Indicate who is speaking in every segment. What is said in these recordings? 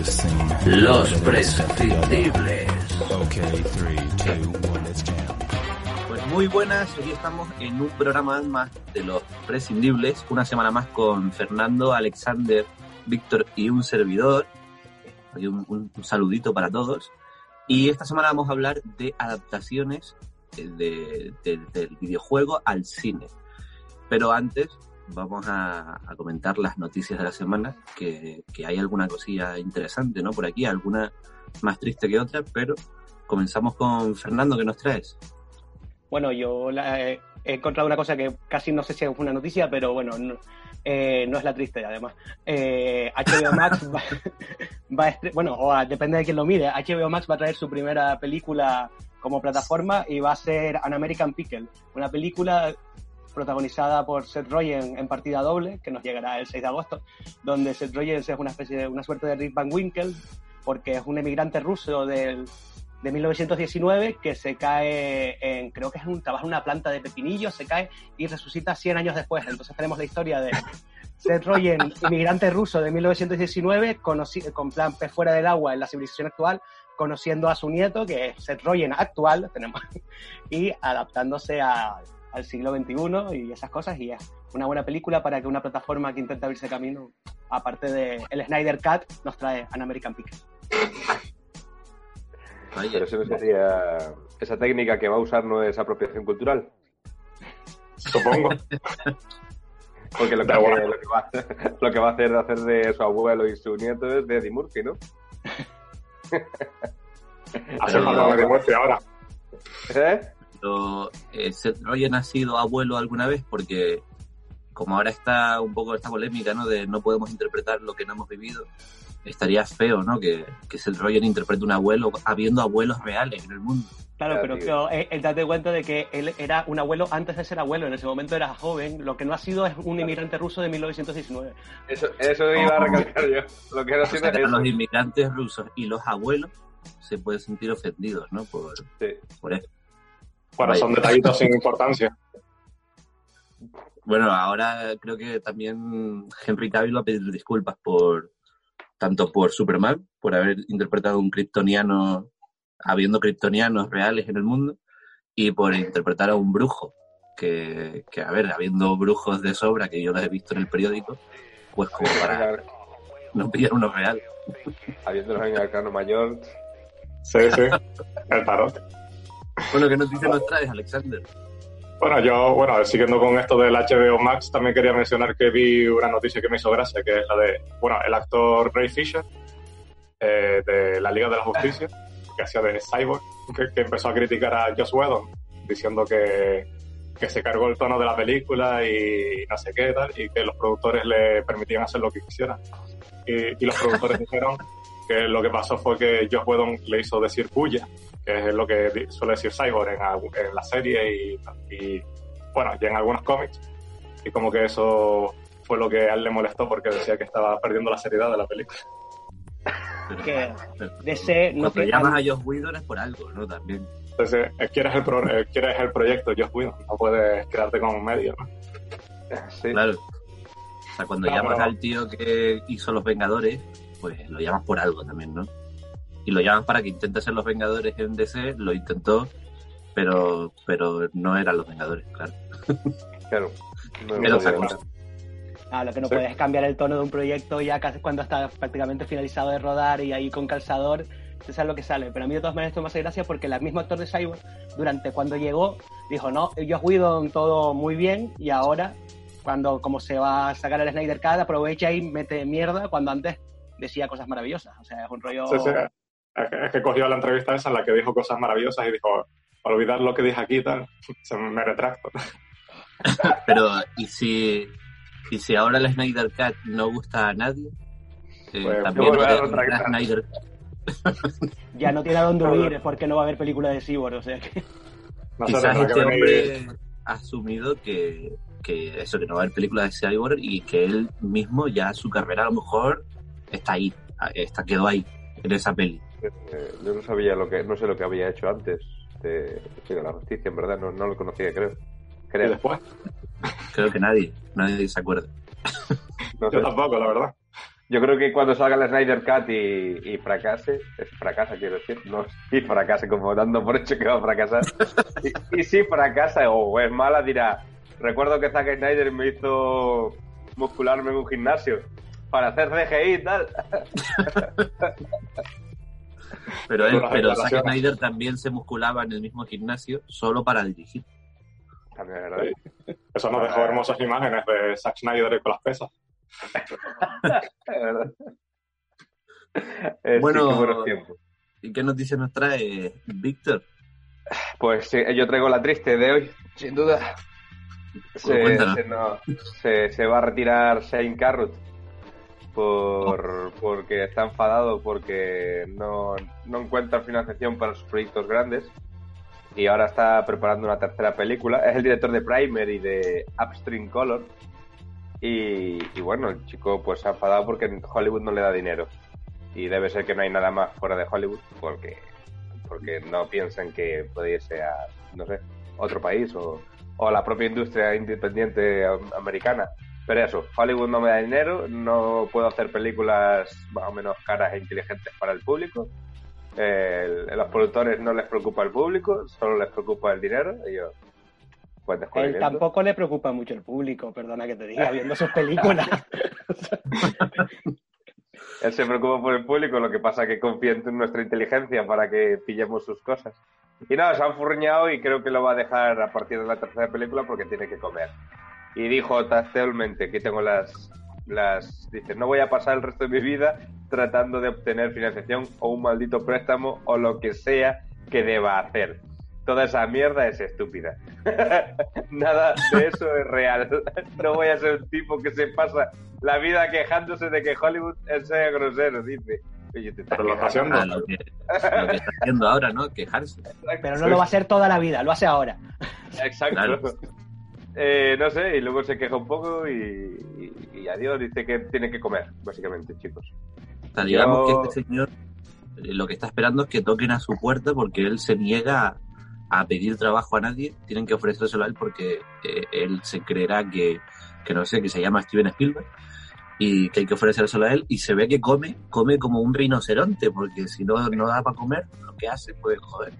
Speaker 1: This scene.
Speaker 2: Los prescindibles.
Speaker 1: Okay, three, two, one, let's jam.
Speaker 3: Pues muy buenas, hoy estamos en un programa más de los prescindibles, una semana más con Fernando, Alexander, Víctor y un servidor. Un, un- un saludito para todos. Y esta semana vamos a hablar de adaptaciones eh, de- de- del videojuego al cine. Pero antes vamos a, a comentar las noticias de la semana, que, que hay alguna cosilla interesante, ¿no? Por aquí, alguna más triste que otra, pero comenzamos con Fernando, ¿qué nos traes?
Speaker 4: Bueno, yo la- eh, he encontrado una cosa que casi no sé si es una noticia, pero bueno, no, eh, no es la triste además. Eh, HBO Max va, va a estre- bueno, o a- depende de quién lo mire, HBO Max va a traer su primera película como plataforma y va a ser An American Pickle, una película protagonizada por Seth Rogen en partida doble, que nos llegará el 6 de agosto, donde Seth Rogen es una especie de una suerte de Rick Van Winkle, porque es un emigrante ruso del, de 1919 que se cae en, creo que es un, trabaja en una planta de pepinillos, se cae y resucita 100 años después. Entonces tenemos la historia de Seth Rogen, inmigrante ruso de 1919, conoci- con plan pez fuera del agua en la civilización actual, conociendo a su nieto, que es Seth Rogen actual, tenemos, y adaptándose a- al siglo XXI y esas cosas. Y es una buena película para que una plataforma que intenta abrirse camino, aparte de el Snyder Cut, nos trae An American Pickle.
Speaker 3: Oye,
Speaker 5: Pero eso no sería. Esa técnica que va a usar no es apropiación cultural.
Speaker 6: Supongo.
Speaker 5: Porque lo que,
Speaker 6: Da
Speaker 5: hace-
Speaker 6: igual.
Speaker 5: lo que va, lo que va a hacer hacer de su abuelo y su nieto es de Eddie Murphy, ¿no?
Speaker 6: Hace falta de muerte ahora.
Speaker 5: ¿Eh?
Speaker 3: pero, eh, Seth Rogen ha sido abuelo alguna vez porque como ahora está un poco esta polémica, ¿no? De no podemos interpretar lo que no hemos vivido. Estaría feo, ¿no? Que, que Seth Rogen interprete un abuelo habiendo abuelos reales en el mundo.
Speaker 4: Claro, pero que, eh, eh, date cuenta de que él era un abuelo antes de ser abuelo, en ese momento era joven, lo que no ha sido es un inmigrante ruso de 1919.
Speaker 5: Eso, eso iba a recalcar yo. Lo que no
Speaker 3: O
Speaker 5: tiene
Speaker 3: sea,
Speaker 5: es
Speaker 3: que
Speaker 5: eso.
Speaker 3: los inmigrantes rusos y los abuelos se pueden sentir ofendidos, ¿no? Por,
Speaker 5: Sí.
Speaker 3: por eso.
Speaker 6: Bueno, son detallitos sin importancia.
Speaker 3: Bueno, ahora creo que también Henry Cavill va a pedir disculpas por tanto por Superman, por haber interpretado un kryptoniano, habiendo kryptonianos reales en el mundo, y por interpretar a un brujo, que, que a ver, habiendo brujos de sobra, que yo los he visto en el periódico, pues como para no pillar uno real.
Speaker 5: Habiéndolos en el Arcano Mayor.
Speaker 6: Sí, sí. El tarot.
Speaker 3: Bueno, ¿qué noticia nos traes, Alexander?
Speaker 6: Bueno, yo, bueno, siguiendo con esto del HBO Max, también quería mencionar que vi una noticia que me hizo gracia, que es la de, bueno, el actor Ray Fisher, eh, de la Liga de la Justicia, que hacía de Cyborg, que, empezó a criticar a Joss Whedon, diciendo que, que se cargó el tono de la película y no sé qué tal, y que los productores le permitían hacer lo que quisieran. Y, y los productores dijeron que lo que pasó fue que Joss Whedon le hizo decir bulla, que es lo que suele decir Cyborg en, la serie y, y, bueno, y en algunos cómics. Y como que eso fue lo que a él le molestó porque decía que estaba perdiendo la seriedad de la película.
Speaker 4: Que DC no
Speaker 3: cuando
Speaker 4: tiene-
Speaker 3: llamas a Josh Whedon es por algo, ¿no? También.
Speaker 6: Entonces, eh, quieres el, pro- eh, quieres el proyecto, Josh Whedon, no puedes quedarte con un medio, ¿no?
Speaker 5: Sí.
Speaker 3: Claro. O sea, cuando
Speaker 6: No,
Speaker 3: llamas
Speaker 6: pero-
Speaker 3: al tío que hizo Los Vengadores, pues lo llamas por algo también, ¿no? Y lo llamas para que intente ser Los Vengadores en DC, lo intentó, pero pero no eran Los Vengadores, claro.
Speaker 5: Claro. No
Speaker 3: Pero.
Speaker 4: Ah, lo que no
Speaker 6: Sí.
Speaker 4: puedes es cambiar el tono de un proyecto ya casi cuando está prácticamente finalizado de rodar y ahí con calzador se sabe lo que sale. Pero a mí de todas maneras esto me hace gracia porque el mismo actor de Cyborg, durante cuando llegó, dijo, no, Josh Whedon todo muy bien y ahora, cuando como se va a sacar el Snyder Cut, aprovecha y mete mierda cuando antes decía cosas maravillosas. O sea, es un rollo...
Speaker 6: Sí, sí. Es que, cogió la entrevista esa en la que dijo cosas maravillosas y dijo, olvidar lo que dije aquí y tal, se me retracto.
Speaker 3: Pero, ¿y si, y si ahora el Snyder Cut no gusta a nadie? Eh,
Speaker 5: Pues,
Speaker 3: también
Speaker 5: volver a.
Speaker 3: Snyder
Speaker 4: Ya no tiene a dónde huir porque no va a haber película de Cyborg, o sea que...
Speaker 6: No sé,
Speaker 3: Quizás este hombre ha asumido que, que eso, que no va a haber películas de Cyborg y que él mismo ya su carrera a lo mejor está ahí, está, quedó ahí, en esa peli.
Speaker 5: Eh, yo no sabía lo que, no sé lo que había hecho antes de la Justicia, en verdad, no, no lo conocía, creo.
Speaker 6: Y
Speaker 5: Creo,
Speaker 6: después,
Speaker 3: Creo que nadie, nadie se acuerda.
Speaker 5: no
Speaker 6: yo tampoco, la verdad.
Speaker 5: Yo creo que cuando salga el Snyder Cut y, y fracase, es fracasa quiero decir, no si fracase como dando por hecho que va a fracasar. Y, y si fracasa o es mala, dirá, recuerdo que Zack Snyder me hizo muscularme en un gimnasio para hacer CGI y tal.
Speaker 3: Pero él, pero Zack. Snyder también se musculaba en el mismo gimnasio solo para dirigir.
Speaker 5: También es verdad.
Speaker 6: Eso nos dejó hermosas imágenes de Zack Snyder con las pesas.
Speaker 5: Sí,
Speaker 3: Bueno,
Speaker 5: tiempos.
Speaker 3: ¿Y qué noticias nos trae Víctor?
Speaker 5: Pues sí, yo traigo la triste de hoy, sin duda. Se,
Speaker 3: cuéntanos.
Speaker 5: se, no- se- se va a retirar Shane Carruth por, porque está enfadado porque no, no encuentra financiación para sus proyectos grandes y ahora está preparando una tercera película. Es el director de Primer y de Upstream Color. Y, bueno, el chico pues se ha enfadado porque Hollywood no le da dinero. Y debe ser que no hay nada más fuera de Hollywood porque porque no piensan que puede irse a, no sé, otro país o, o la propia industria independiente am- americana. Pero eso, Hollywood no me da dinero, no puedo hacer películas más o menos caras e inteligentes para el público. A los productores no les preocupa el público, solo les preocupa el dinero. Y yo, pues
Speaker 4: él tampoco le preocupa mucho el público, perdona que te diga, viendo sus películas.
Speaker 5: Él se preocupa por el público, lo que pasa que confía en nuestra inteligencia para que pillemos sus cosas. Y nada, se han furriñado y creo que lo va a dejar a partir de la tercera película porque tiene que comer. Y dijo textualmente que tengo las, las... Dice, no voy a pasar el resto de mi vida tratando de obtener financiación o un maldito préstamo o lo que sea que deba hacer. Toda esa mierda es estúpida. Nada de eso es real. No voy a ser un tipo que se pasa la vida quejándose de que Hollywood sea grosero, dice. Oye, te estás
Speaker 6: Pero lo está haciendo.
Speaker 3: Ah, lo, que, lo que está haciendo ahora, ¿no? Quejarse.
Speaker 4: Pero no lo va a hacer toda la vida, lo hace ahora.
Speaker 5: Exacto.
Speaker 3: Claro.
Speaker 5: Eh, no sé, y luego se queja un poco y, y- y adiós. Dice que tiene que comer, básicamente, chicos.
Speaker 3: O sea, digamos
Speaker 5: Yo-
Speaker 3: que este señor eh, lo que está esperando es que toquen a su puerta porque él se niega a pedir trabajo a nadie, tienen que ofrecérselo a él porque eh, él se creerá que, que no sé, que se llama Steven Spielberg y que hay que ofrecérselo a él y se ve que come, come como un rinoceronte porque si no, no da para comer, lo que hace, pues joder.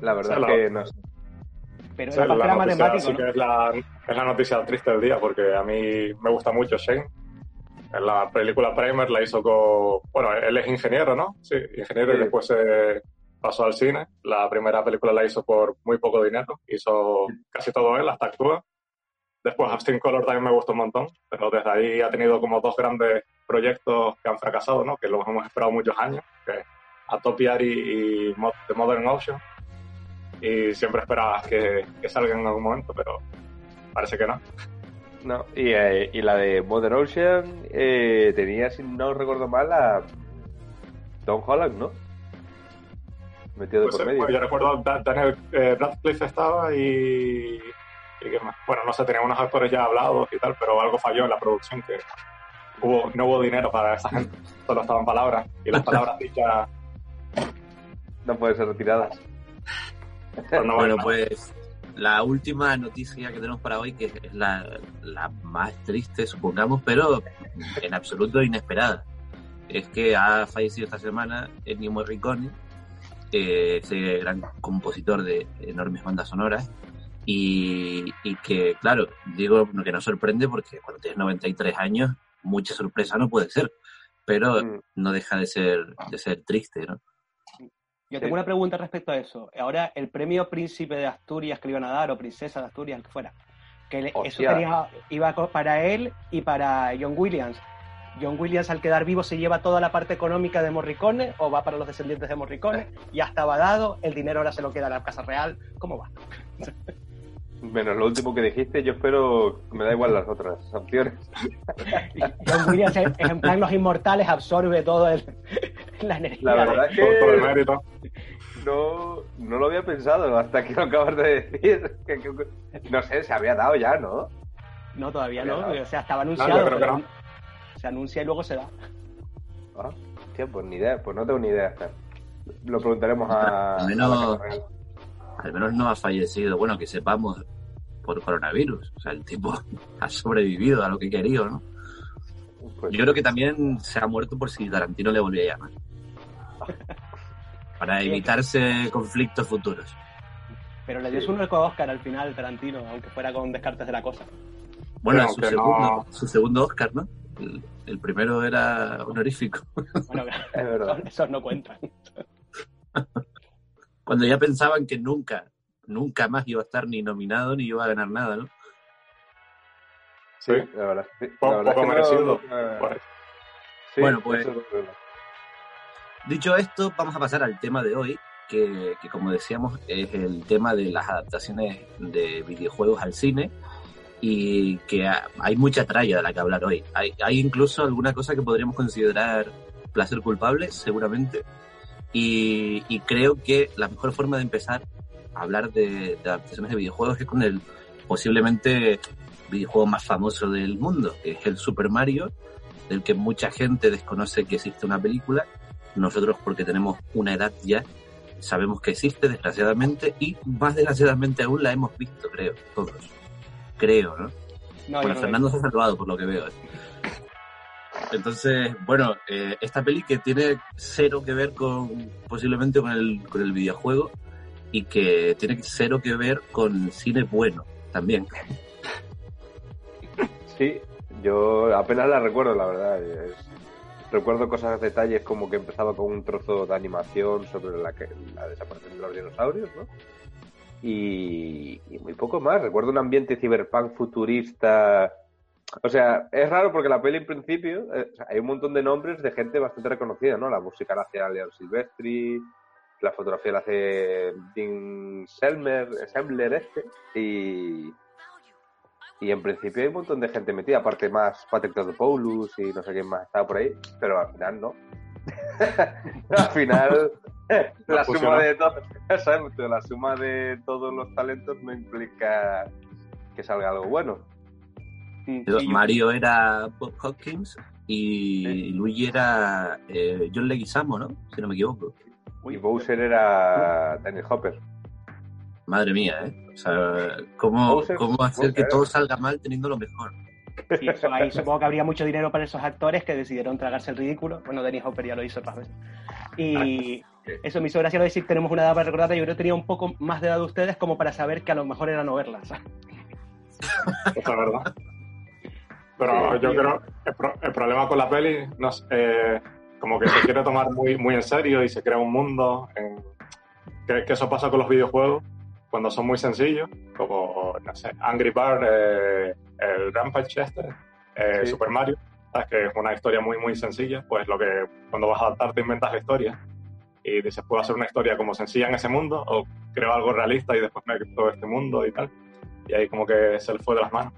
Speaker 5: La verdad
Speaker 6: la-
Speaker 5: que no sé.
Speaker 4: Pero
Speaker 6: es
Speaker 4: papel
Speaker 6: la
Speaker 4: era
Speaker 6: noticia,
Speaker 4: matemático,
Speaker 6: sí
Speaker 4: ¿no?
Speaker 6: que es la, es la noticia triste del día, porque a mí me gusta mucho Shane. En la película Primer la hizo con... Bueno, él es ingeniero, ¿no? Sí, ingeniero
Speaker 5: Sí.
Speaker 6: y después se pasó al cine. La primera película la hizo por muy poco dinero. Hizo casi todo él, hasta actúa. Después Abstin Color también me gustó un montón, pero desde ahí ha tenido como dos grandes proyectos que han fracasado, ¿no? Que los hemos esperado muchos años, que es Atopiary y Mo- The Modern Ocean. Y siempre esperabas que, que salgan en algún momento, pero parece que no.
Speaker 5: No, y, eh, y la de Mother Ocean eh, tenía, si no recuerdo mal, a Tom Holland, ¿no? Metido de
Speaker 6: Pues,
Speaker 5: por
Speaker 6: eh,
Speaker 5: medio.
Speaker 6: bueno, yo recuerdo Da- Daniel eh, Radcliffe estaba y, y qué más. Bueno, no sé, tenía unos actores ya hablados y tal, pero algo falló en la producción que hubo, no hubo dinero para esa gente, solo estaban palabras y las palabras dichas
Speaker 5: No pueden ser retiradas.
Speaker 6: No
Speaker 3: bueno, pues la última noticia que tenemos para hoy, que es la, la más triste, supongamos, pero en absoluto inesperada, es que ha fallecido esta semana Ennio Morricone, eh, ese gran compositor de enormes bandas sonoras, y, y que, claro, digo que no sorprende porque cuando tienes 93 años, mucha sorpresa no puede ser, pero
Speaker 5: Mm.
Speaker 3: no deja de ser, de ser triste, ¿no?
Speaker 4: Yo tengo una pregunta respecto a eso. Ahora, el premio Príncipe de Asturias que le iban a dar, o Princesa de Asturias, el que fuera, que le- eso tenía, iba para él y para John Williams. John Williams, al quedar vivo, se lleva toda la parte económica de Morricone o va para los descendientes de Morricone. Ya estaba dado, el dinero ahora se lo queda a la Casa Real. ¿Cómo va?
Speaker 5: Menos lo último que dijiste, yo espero, me da igual las otras opciones.
Speaker 4: John Williams, en plan los inmortales, absorbe todo el, la energía.
Speaker 5: La
Speaker 4: de-
Speaker 5: verdad es
Speaker 6: Por, por el
Speaker 5: que
Speaker 6: mérito.
Speaker 5: no, no lo había pensado hasta que lo acabas de decir. Que- que- no sé, se había dado ya, ¿no?
Speaker 4: No, todavía no. O sea, estaba anunciado.
Speaker 6: creo que
Speaker 4: pero
Speaker 6: no.
Speaker 4: Se anuncia y luego se da.
Speaker 5: Ah, hostia, pues ni idea, pues no tengo ni idea. Lo preguntaremos a.
Speaker 3: Al
Speaker 5: a
Speaker 3: menos-
Speaker 5: la Real.
Speaker 3: Al menos no ha fallecido, bueno, que sepamos, por coronavirus. O sea, el tipo ha sobrevivido a lo que quería, ¿no?
Speaker 5: Pues,
Speaker 3: Yo creo que también se ha muerto por si Tarantino le volvía a llamar. Para evitarse conflictos futuros.
Speaker 4: Pero le dio
Speaker 5: Sí.
Speaker 4: su único Oscar al final, Tarantino, aunque fuera con descartes de la cosa.
Speaker 3: Bueno, su, segundo,
Speaker 6: no-
Speaker 3: su segundo Oscar, ¿no? El, el primero era honorífico.
Speaker 4: Bueno,
Speaker 5: Es verdad.
Speaker 4: esos, esos no cuentan.
Speaker 3: Cuando ya pensaban que nunca, nunca más iba a estar ni nominado ni iba a ganar nada, ¿no?
Speaker 5: Sí,
Speaker 6: Sí.
Speaker 5: la verdad. sí.
Speaker 6: Po-
Speaker 5: La verdad
Speaker 6: poco
Speaker 5: es que
Speaker 6: merecido.
Speaker 5: no- eh, sí,
Speaker 3: Bueno, pues-
Speaker 5: es.
Speaker 3: Dicho esto, vamos a pasar al tema de hoy, que, que como decíamos es el tema de las adaptaciones de videojuegos al cine y que ha- hay mucha tralla de la que hablar hoy. Hay, hay incluso alguna cosa que podríamos considerar placer culpable, seguramente, y, y creo que la mejor forma de empezar a hablar de, de adaptaciones de videojuegos es con el posiblemente videojuego más famoso del mundo, que es el Super Mario, del que mucha gente desconoce que existe una película. Nosotros porque tenemos una edad ya sabemos que existe desgraciadamente y más desgraciadamente aún la hemos visto creo todos. Creo no
Speaker 4: No,
Speaker 3: bueno
Speaker 4: no
Speaker 3: Fernando se ha salvado por lo que veo ¿eh? Entonces bueno eh, esta peli que tiene cero que ver con posiblemente con el con el videojuego y que tiene cero que ver con cine bueno también
Speaker 5: Sí, yo apenas la recuerdo, la verdad. Recuerdo cosas, detalles como que empezaba con un trozo de animación sobre la, que, la desaparición de los dinosaurios, ¿no? Y, y muy poco más. Recuerdo un ambiente ciberpunk futurista. O sea, es raro porque la peli en principio eh, o sea, hay un montón de nombres de gente bastante reconocida, ¿no? La música la hace Leon Silvestri, la fotografía la hace Dean Selmer, Sembler este, y, y en principio hay un montón de gente metida, aparte más Patrick Paulus y no sé quién más estaba por ahí, pero al final no. al final la
Speaker 6: funciona.
Speaker 5: suma de la suma de todos los talentos no implica que salga algo bueno.
Speaker 4: Sí,
Speaker 3: Yo-
Speaker 4: yo-
Speaker 3: Mario era Bob Hopkins y
Speaker 5: Sí.
Speaker 3: Luigi era eh, John Leguizamo no si no me equivoco
Speaker 5: Y Bowser era Dennis Hopper.
Speaker 3: Madre mía, ¿eh? O sea, ¿cómo,
Speaker 5: Bowser-
Speaker 3: cómo hacer que
Speaker 5: Bowser.
Speaker 3: todo salga mal teniendo lo mejor?
Speaker 4: sí, eso ahí supongo que habría mucho dinero para esos actores que decidieron tragarse el ridículo. Bueno, Dennis Hopper ya lo hizo otras veces. Y eso me hizo gracia lo de decir tenemos una edad para recordar. Yo creo que tenía un poco más de edad de ustedes como para saber que a lo mejor era no verlas.
Speaker 6: Eso es verdad. Pero
Speaker 4: Sí,
Speaker 6: yo creo el, pro- el problema con la peli, no sé, eh, como que se quiere tomar muy, muy en serio y se crea un mundo. en- que, que eso pasa con los videojuegos cuando son muy sencillos, como, no sé, Angry Bird, eh, el Rampage este, eh,
Speaker 5: Sí.
Speaker 6: Super Mario, ¿sabes? que es una historia muy, muy sencilla, pues lo que cuando vas a adaptar te inventas la historia y dices, puedo hacer una historia como sencilla en ese mundo o creo algo realista y después me todo este mundo y tal. Y ahí como que se le fue de las manos.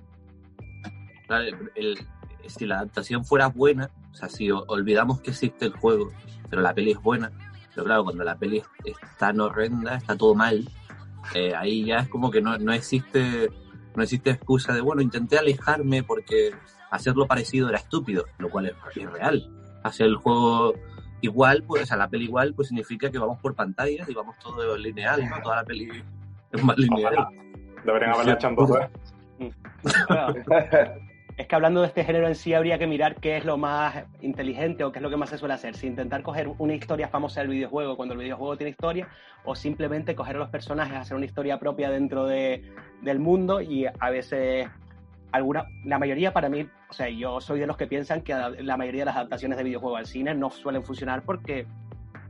Speaker 3: Claro, el- si la adaptación fuera buena, o sea, si o- olvidamos que existe el juego, pero la peli es buena, pero claro, cuando la peli es, es tan horrenda, está todo mal, eh, ahí ya es como que no, no existe no existe excusa de, bueno, intenté alejarme porque hacerlo parecido era estúpido, lo cual es, es real. Hacer el juego igual, pues, a la peli igual, pues significa que vamos por pantallas y vamos todo lineal, ¿no? Toda la peli es más lineal.
Speaker 6: Ojalá. Deberían haberla hecho en 2D.
Speaker 4: Claro. Es que hablando de este género en sí, habría que mirar qué es lo más inteligente o qué es lo que más se suele hacer. Si intentar coger una historia famosa del videojuego cuando el videojuego tiene historia, o simplemente coger a los personajes, hacer una historia propia dentro de, del mundo y a veces alguna, la mayoría para mí, o sea, yo soy de los que piensan que la mayoría de las adaptaciones de videojuegos al cine no suelen funcionar porque,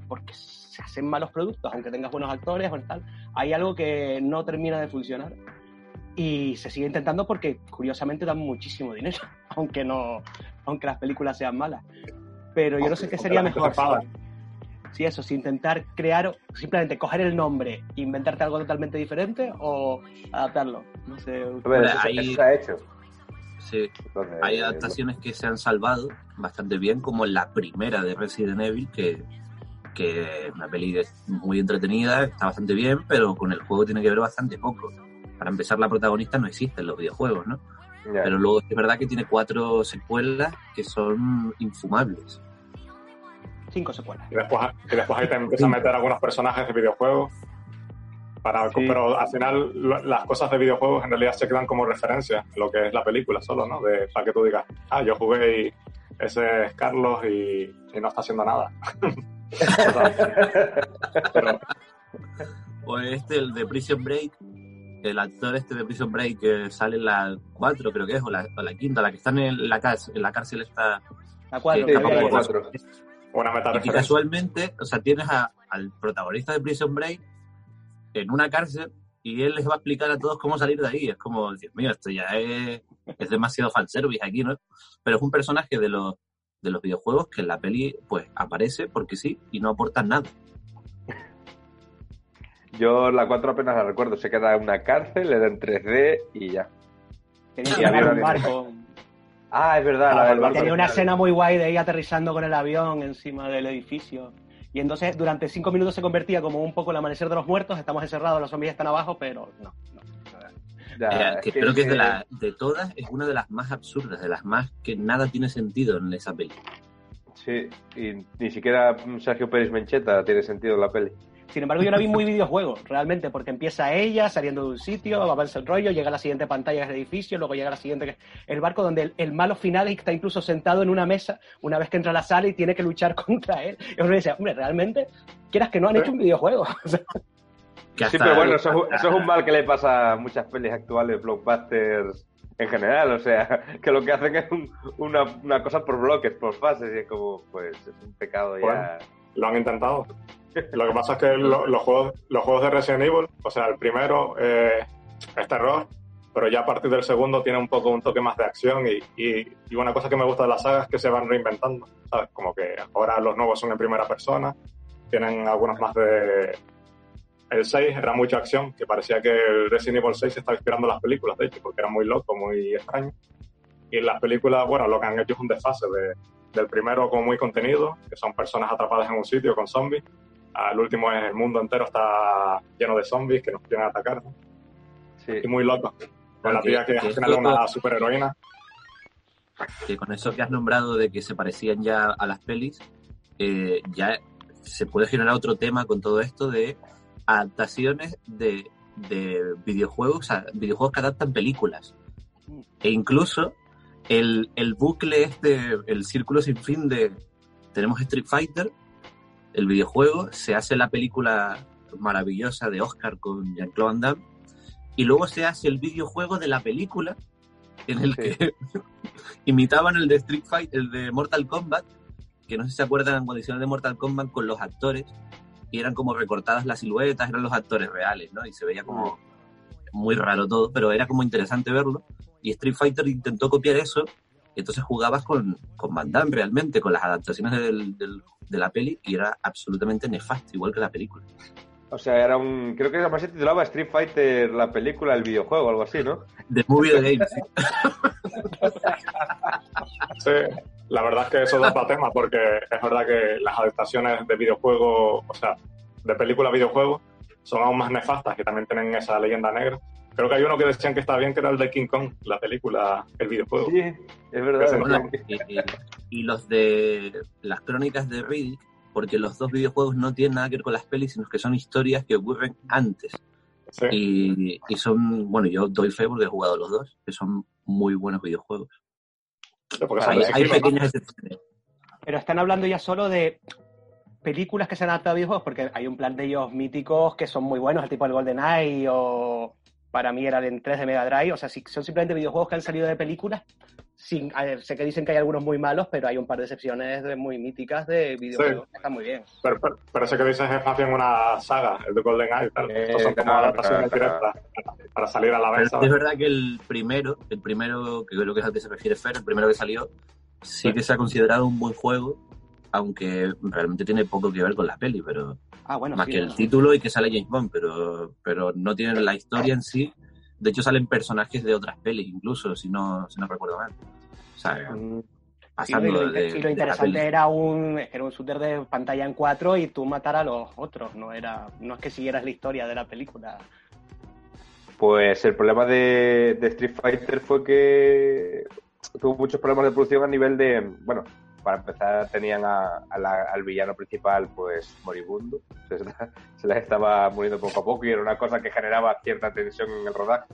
Speaker 4: porque se hacen malos productos, aunque tengas buenos actores o tal. Hay algo que no termina de funcionar y se sigue intentando porque curiosamente dan muchísimo dinero, aunque no, aunque las películas sean malas. Pero yo no sé qué sería mejor. Si eso, si intentar crear, simplemente coger el nombre inventarte algo totalmente diferente o adaptarlo. No sé.
Speaker 5: ahí, está hecho.
Speaker 3: Sí. Hay adaptaciones que se han salvado bastante bien, como la primera de Resident Evil, que, que una peli muy entretenida, está bastante bien, pero con el juego tiene que ver bastante poco. Para empezar, la protagonista no existe en los videojuegos, ¿no? Pero luego es verdad que tiene cuatro secuelas que son infumables.
Speaker 4: Cinco secuelas.
Speaker 6: Y después, y después ahí te empiezan a meter algunos personajes de videojuegos. Para, Pero al final las cosas de videojuegos en realidad se quedan como referencia lo que es la película solo, ¿no? De, para que tú digas, ah, yo jugué y ese es Carlos y, no está haciendo nada.
Speaker 3: O este, el de Prison Break, el actor este de Prison Break que sale en la 4, creo que es, o la, o la quinta, la que está en la cárcel, en la cárcel está...
Speaker 4: La 4,
Speaker 3: Una y casualmente, o sea, tienes al protagonista de Prison Break en una cárcel y él les va a explicar a todos cómo salir de ahí. Es como, Dios mío, esto ya es, es demasiado fanservice aquí, ¿no? Pero es un personaje de los, de los videojuegos que en la peli, pues, aparece porque sí y no aporta nada.
Speaker 5: Yo la 4 apenas la recuerdo, se queda en una cárcel, era en 3D y ya.
Speaker 4: Tenía un barco.
Speaker 5: Ah, es verdad.
Speaker 4: la tenía una escena muy guay de ella aterrizando con el avión encima del edificio. Y entonces durante cinco minutos se convertía como un poco el amanecer de los muertos, estamos encerrados, los zombies están abajo, pero no.
Speaker 3: que creo que es de, la, de todas, es una de las más absurdas, de las más que nada tiene sentido en esa peli.
Speaker 5: Sí, y ni siquiera Sergio Pérez Mencheta tiene sentido en la peli.
Speaker 4: Sin embargo, yo la vi muy videojuego, realmente, porque empieza ella saliendo de un sitio, avanza el rollo, llega a la siguiente pantalla del edificio, luego llega a la siguiente, que es el barco donde el, malo final está incluso sentado en una mesa una vez que entra a la sala y tiene que luchar contra él. Y uno dice, hombre, realmente, quieras que no han hecho un videojuego.
Speaker 5: sí, pero bueno, eso, es un mal que le pasa a muchas pelis actuales, blockbusters en general, o sea, que lo que hacen es una, una, cosa por bloques, por fases, y es como, pues, es un pecado ya.
Speaker 6: lo han intentado. Lo que pasa es que los, juegos, los juegos de Resident Evil, o sea, el primero eh, es terror, pero ya a partir del segundo tiene un poco un toque más de acción y, una cosa que me gusta de la saga es que se van reinventando, ¿sabes? Como que ahora los nuevos son en primera persona, tienen algunos más de... El 6 era mucha acción, que parecía que el Resident Evil 6 estaba inspirando las películas, de hecho, porque era muy loco, muy extraño. Y las películas, bueno, lo que han hecho es un desfase de, del primero como muy contenido, que son personas atrapadas en un sitio con zombies, al último el mundo entero está lleno de zombies que nos quieren atacar. Sí. Y muy loco. Con la tía que, es una superheroína.
Speaker 3: Que con eso que has nombrado de que se parecían ya a las pelis, eh, ya se puede generar otro tema con todo esto de adaptaciones de, de videojuegos, videojuegos que adaptan películas. E incluso el, el bucle este, el círculo sin fin de tenemos Street Fighter, el videojuego, se hace la película maravillosa de Oscar con Jean-Claude Van Damme, y luego se hace el videojuego de la película en el que imitaban el de Street Fighter, el de Mortal Kombat, que no sé si se acuerdan cuando hicieron de Mortal Kombat con los actores, y eran como recortadas las siluetas, eran los actores reales, ¿no? Y se veía como muy raro todo, pero era como interesante verlo. Y Street Fighter intentó copiar eso, entonces jugabas con, con Van Damme realmente, con las adaptaciones del, de la peli y era absolutamente nefasto, igual que la película.
Speaker 5: O sea, era un. Creo que además se titulaba Street Fighter, la película, el videojuego, algo así, ¿no?
Speaker 3: The Movie the Game,
Speaker 6: sí. la verdad es que eso da para tema, porque es verdad que las adaptaciones de videojuegos, o sea, de película a videojuego, son aún más nefastas, que también tienen esa leyenda negra. Creo que hay uno que decían que está bien, que era el de King Kong, la película, el videojuego.
Speaker 5: Sí, es verdad.
Speaker 3: y, los de las crónicas de Riddick, porque los dos videojuegos no tienen nada que ver con las pelis, sino que son historias que ocurren antes. Y, son, bueno, yo doy fe porque he jugado los dos, que son muy buenos videojuegos.
Speaker 4: hay, pequeñas excepciones. Pero están hablando ya solo de películas que se han adaptado a videojuegos, porque hay un plan de ellos míticos que son muy buenos, el tipo el GoldenEye o para mí era el 3 de Mega Drive. O sea, si son simplemente videojuegos que han salido de películas. Sin, a ver, sé que dicen que hay algunos muy malos, pero hay un par de excepciones de- muy míticas de videojuegos que están muy bien.
Speaker 6: Pero, pero, pero ese que dices es más bien una saga, el de Golden Eye. Claro.
Speaker 5: Eh,
Speaker 6: Estos son como
Speaker 5: claro,
Speaker 6: adaptaciones
Speaker 5: claro,
Speaker 6: directas para salir a la
Speaker 3: sí
Speaker 6: ¿sabes?
Speaker 3: es verdad que el primero, el primero, que creo que es al que se refiere Fer, el primero que salió, sí que se ha considerado un buen juego, aunque realmente tiene poco que ver con la peli, pero
Speaker 4: Ah, bueno,
Speaker 3: más
Speaker 4: sí,
Speaker 3: que el título y que sale James Bond, pero, pero no tiene la historia en sí. De hecho, salen personajes de otras pelis, incluso, si no, si no recuerdo mal. O sea,
Speaker 4: Mm.
Speaker 3: pasando
Speaker 4: y lo,
Speaker 3: de,
Speaker 4: y lo interesante era un, era un shooter de pantalla en 4 y tú matar a los otros, no era no es que siguieras la historia de la película.
Speaker 5: Pues el problema de, de Street Fighter fue que tuvo muchos problemas de producción a nivel de, bueno, para empezar tenían a- a la- al villano principal pues moribundo, se, se estaba muriendo poco a poco y era una cosa que generaba cierta tensión en el rodaje.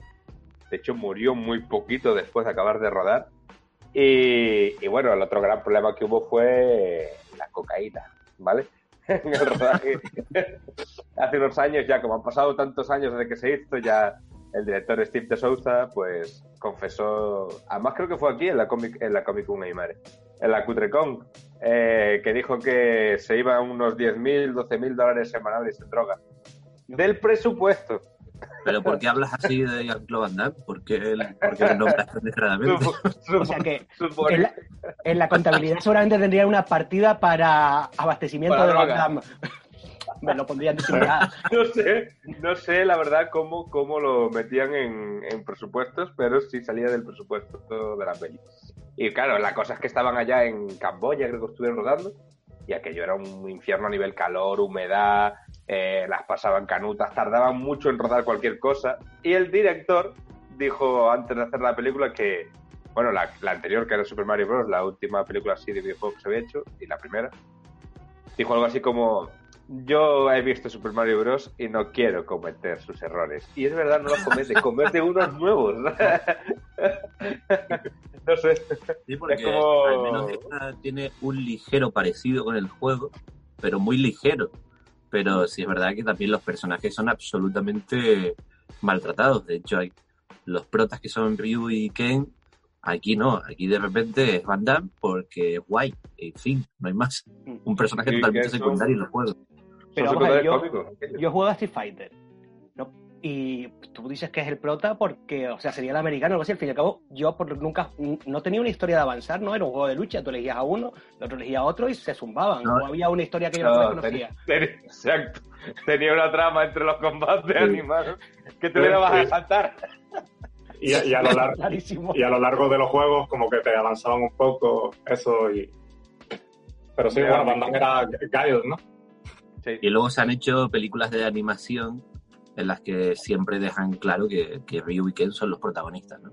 Speaker 5: De hecho murió muy poquito después de acabar de rodar. Y, y bueno, el otro gran problema que hubo fue la cocaína, ¿vale? en el rodaje. Hace unos años ya, como han pasado tantos años desde que se hizo, ya el director Steve de Souza, pues confesó, además creo que fue aquí en la Comic, en la Comic Con Aymare, en la Cutrecon, eh, que dijo que se iba a unos 10.000, 12.000 dólares semanales en droga. Del presupuesto.
Speaker 3: Pero ¿por qué hablas así de Jean-Claude Van Damme? ¿Por qué el, por qué?
Speaker 4: O sea que en la, en la contabilidad seguramente tendría una partida para abastecimiento
Speaker 5: Para
Speaker 4: de. Van Damme. Me lo pondrían disimulado.
Speaker 5: no sé, no sé la verdad cómo, cómo lo metían en, en presupuestos, pero sí salía del presupuesto de la peli. Y claro, la cosa es que estaban allá en Camboya, creo que estuvieron rodando, y aquello era un infierno a nivel calor, humedad, eh, las pasaban canutas, tardaban mucho en rodar cualquier cosa. Y el director dijo antes de hacer la película que, bueno, la, la anterior, que era Super Mario Bros., la última película así de videojuegos que se había hecho, y la primera, dijo algo así como, yo he visto Super Mario Bros. y no quiero cometer sus errores. Y es verdad, no los comete, comete unos nuevos. no sé.
Speaker 3: Sí, porque
Speaker 5: Es como-
Speaker 3: al menos esta tiene un ligero parecido con el juego, pero muy ligero. Pero sí es verdad que también los personajes son absolutamente maltratados. De hecho, hay los protas que son Ryu y Ken, aquí no, aquí de repente es Van Damme porque es guay, en fin, no hay más. Un personaje
Speaker 5: Sí,
Speaker 3: totalmente secundario en los juegos.
Speaker 4: Pero
Speaker 5: Son
Speaker 4: vamos a ver,
Speaker 5: secundarios
Speaker 4: yo, yo jugado a Street Fighter. ¿no? Y tú dices que es el prota porque, o sea, sería el americano, algo así. Al fin y al cabo, yo por, nunca no tenía una historia de avanzar, ¿no? Era un juego de lucha. Tú elegías a uno, el otro elegía a otro y se zumbaban.
Speaker 3: No.
Speaker 4: No había una historia que yo no,
Speaker 5: No,
Speaker 4: conocía.
Speaker 5: ten- ten- exacto. Tenía una trama entre los combates
Speaker 6: Sí.
Speaker 5: animados que te
Speaker 6: Sí,
Speaker 5: le vas a saltar.
Speaker 6: Y, a- y a lo largo, y a lo largo de los juegos como que te avanzaban un poco eso y... Pero sí, bueno, Van Damme era Gaio, ¿no?
Speaker 5: Sí.
Speaker 3: Y luego se han hecho películas de animación en las que siempre dejan claro que, que Ryu y Ken son los protagonistas, ¿no?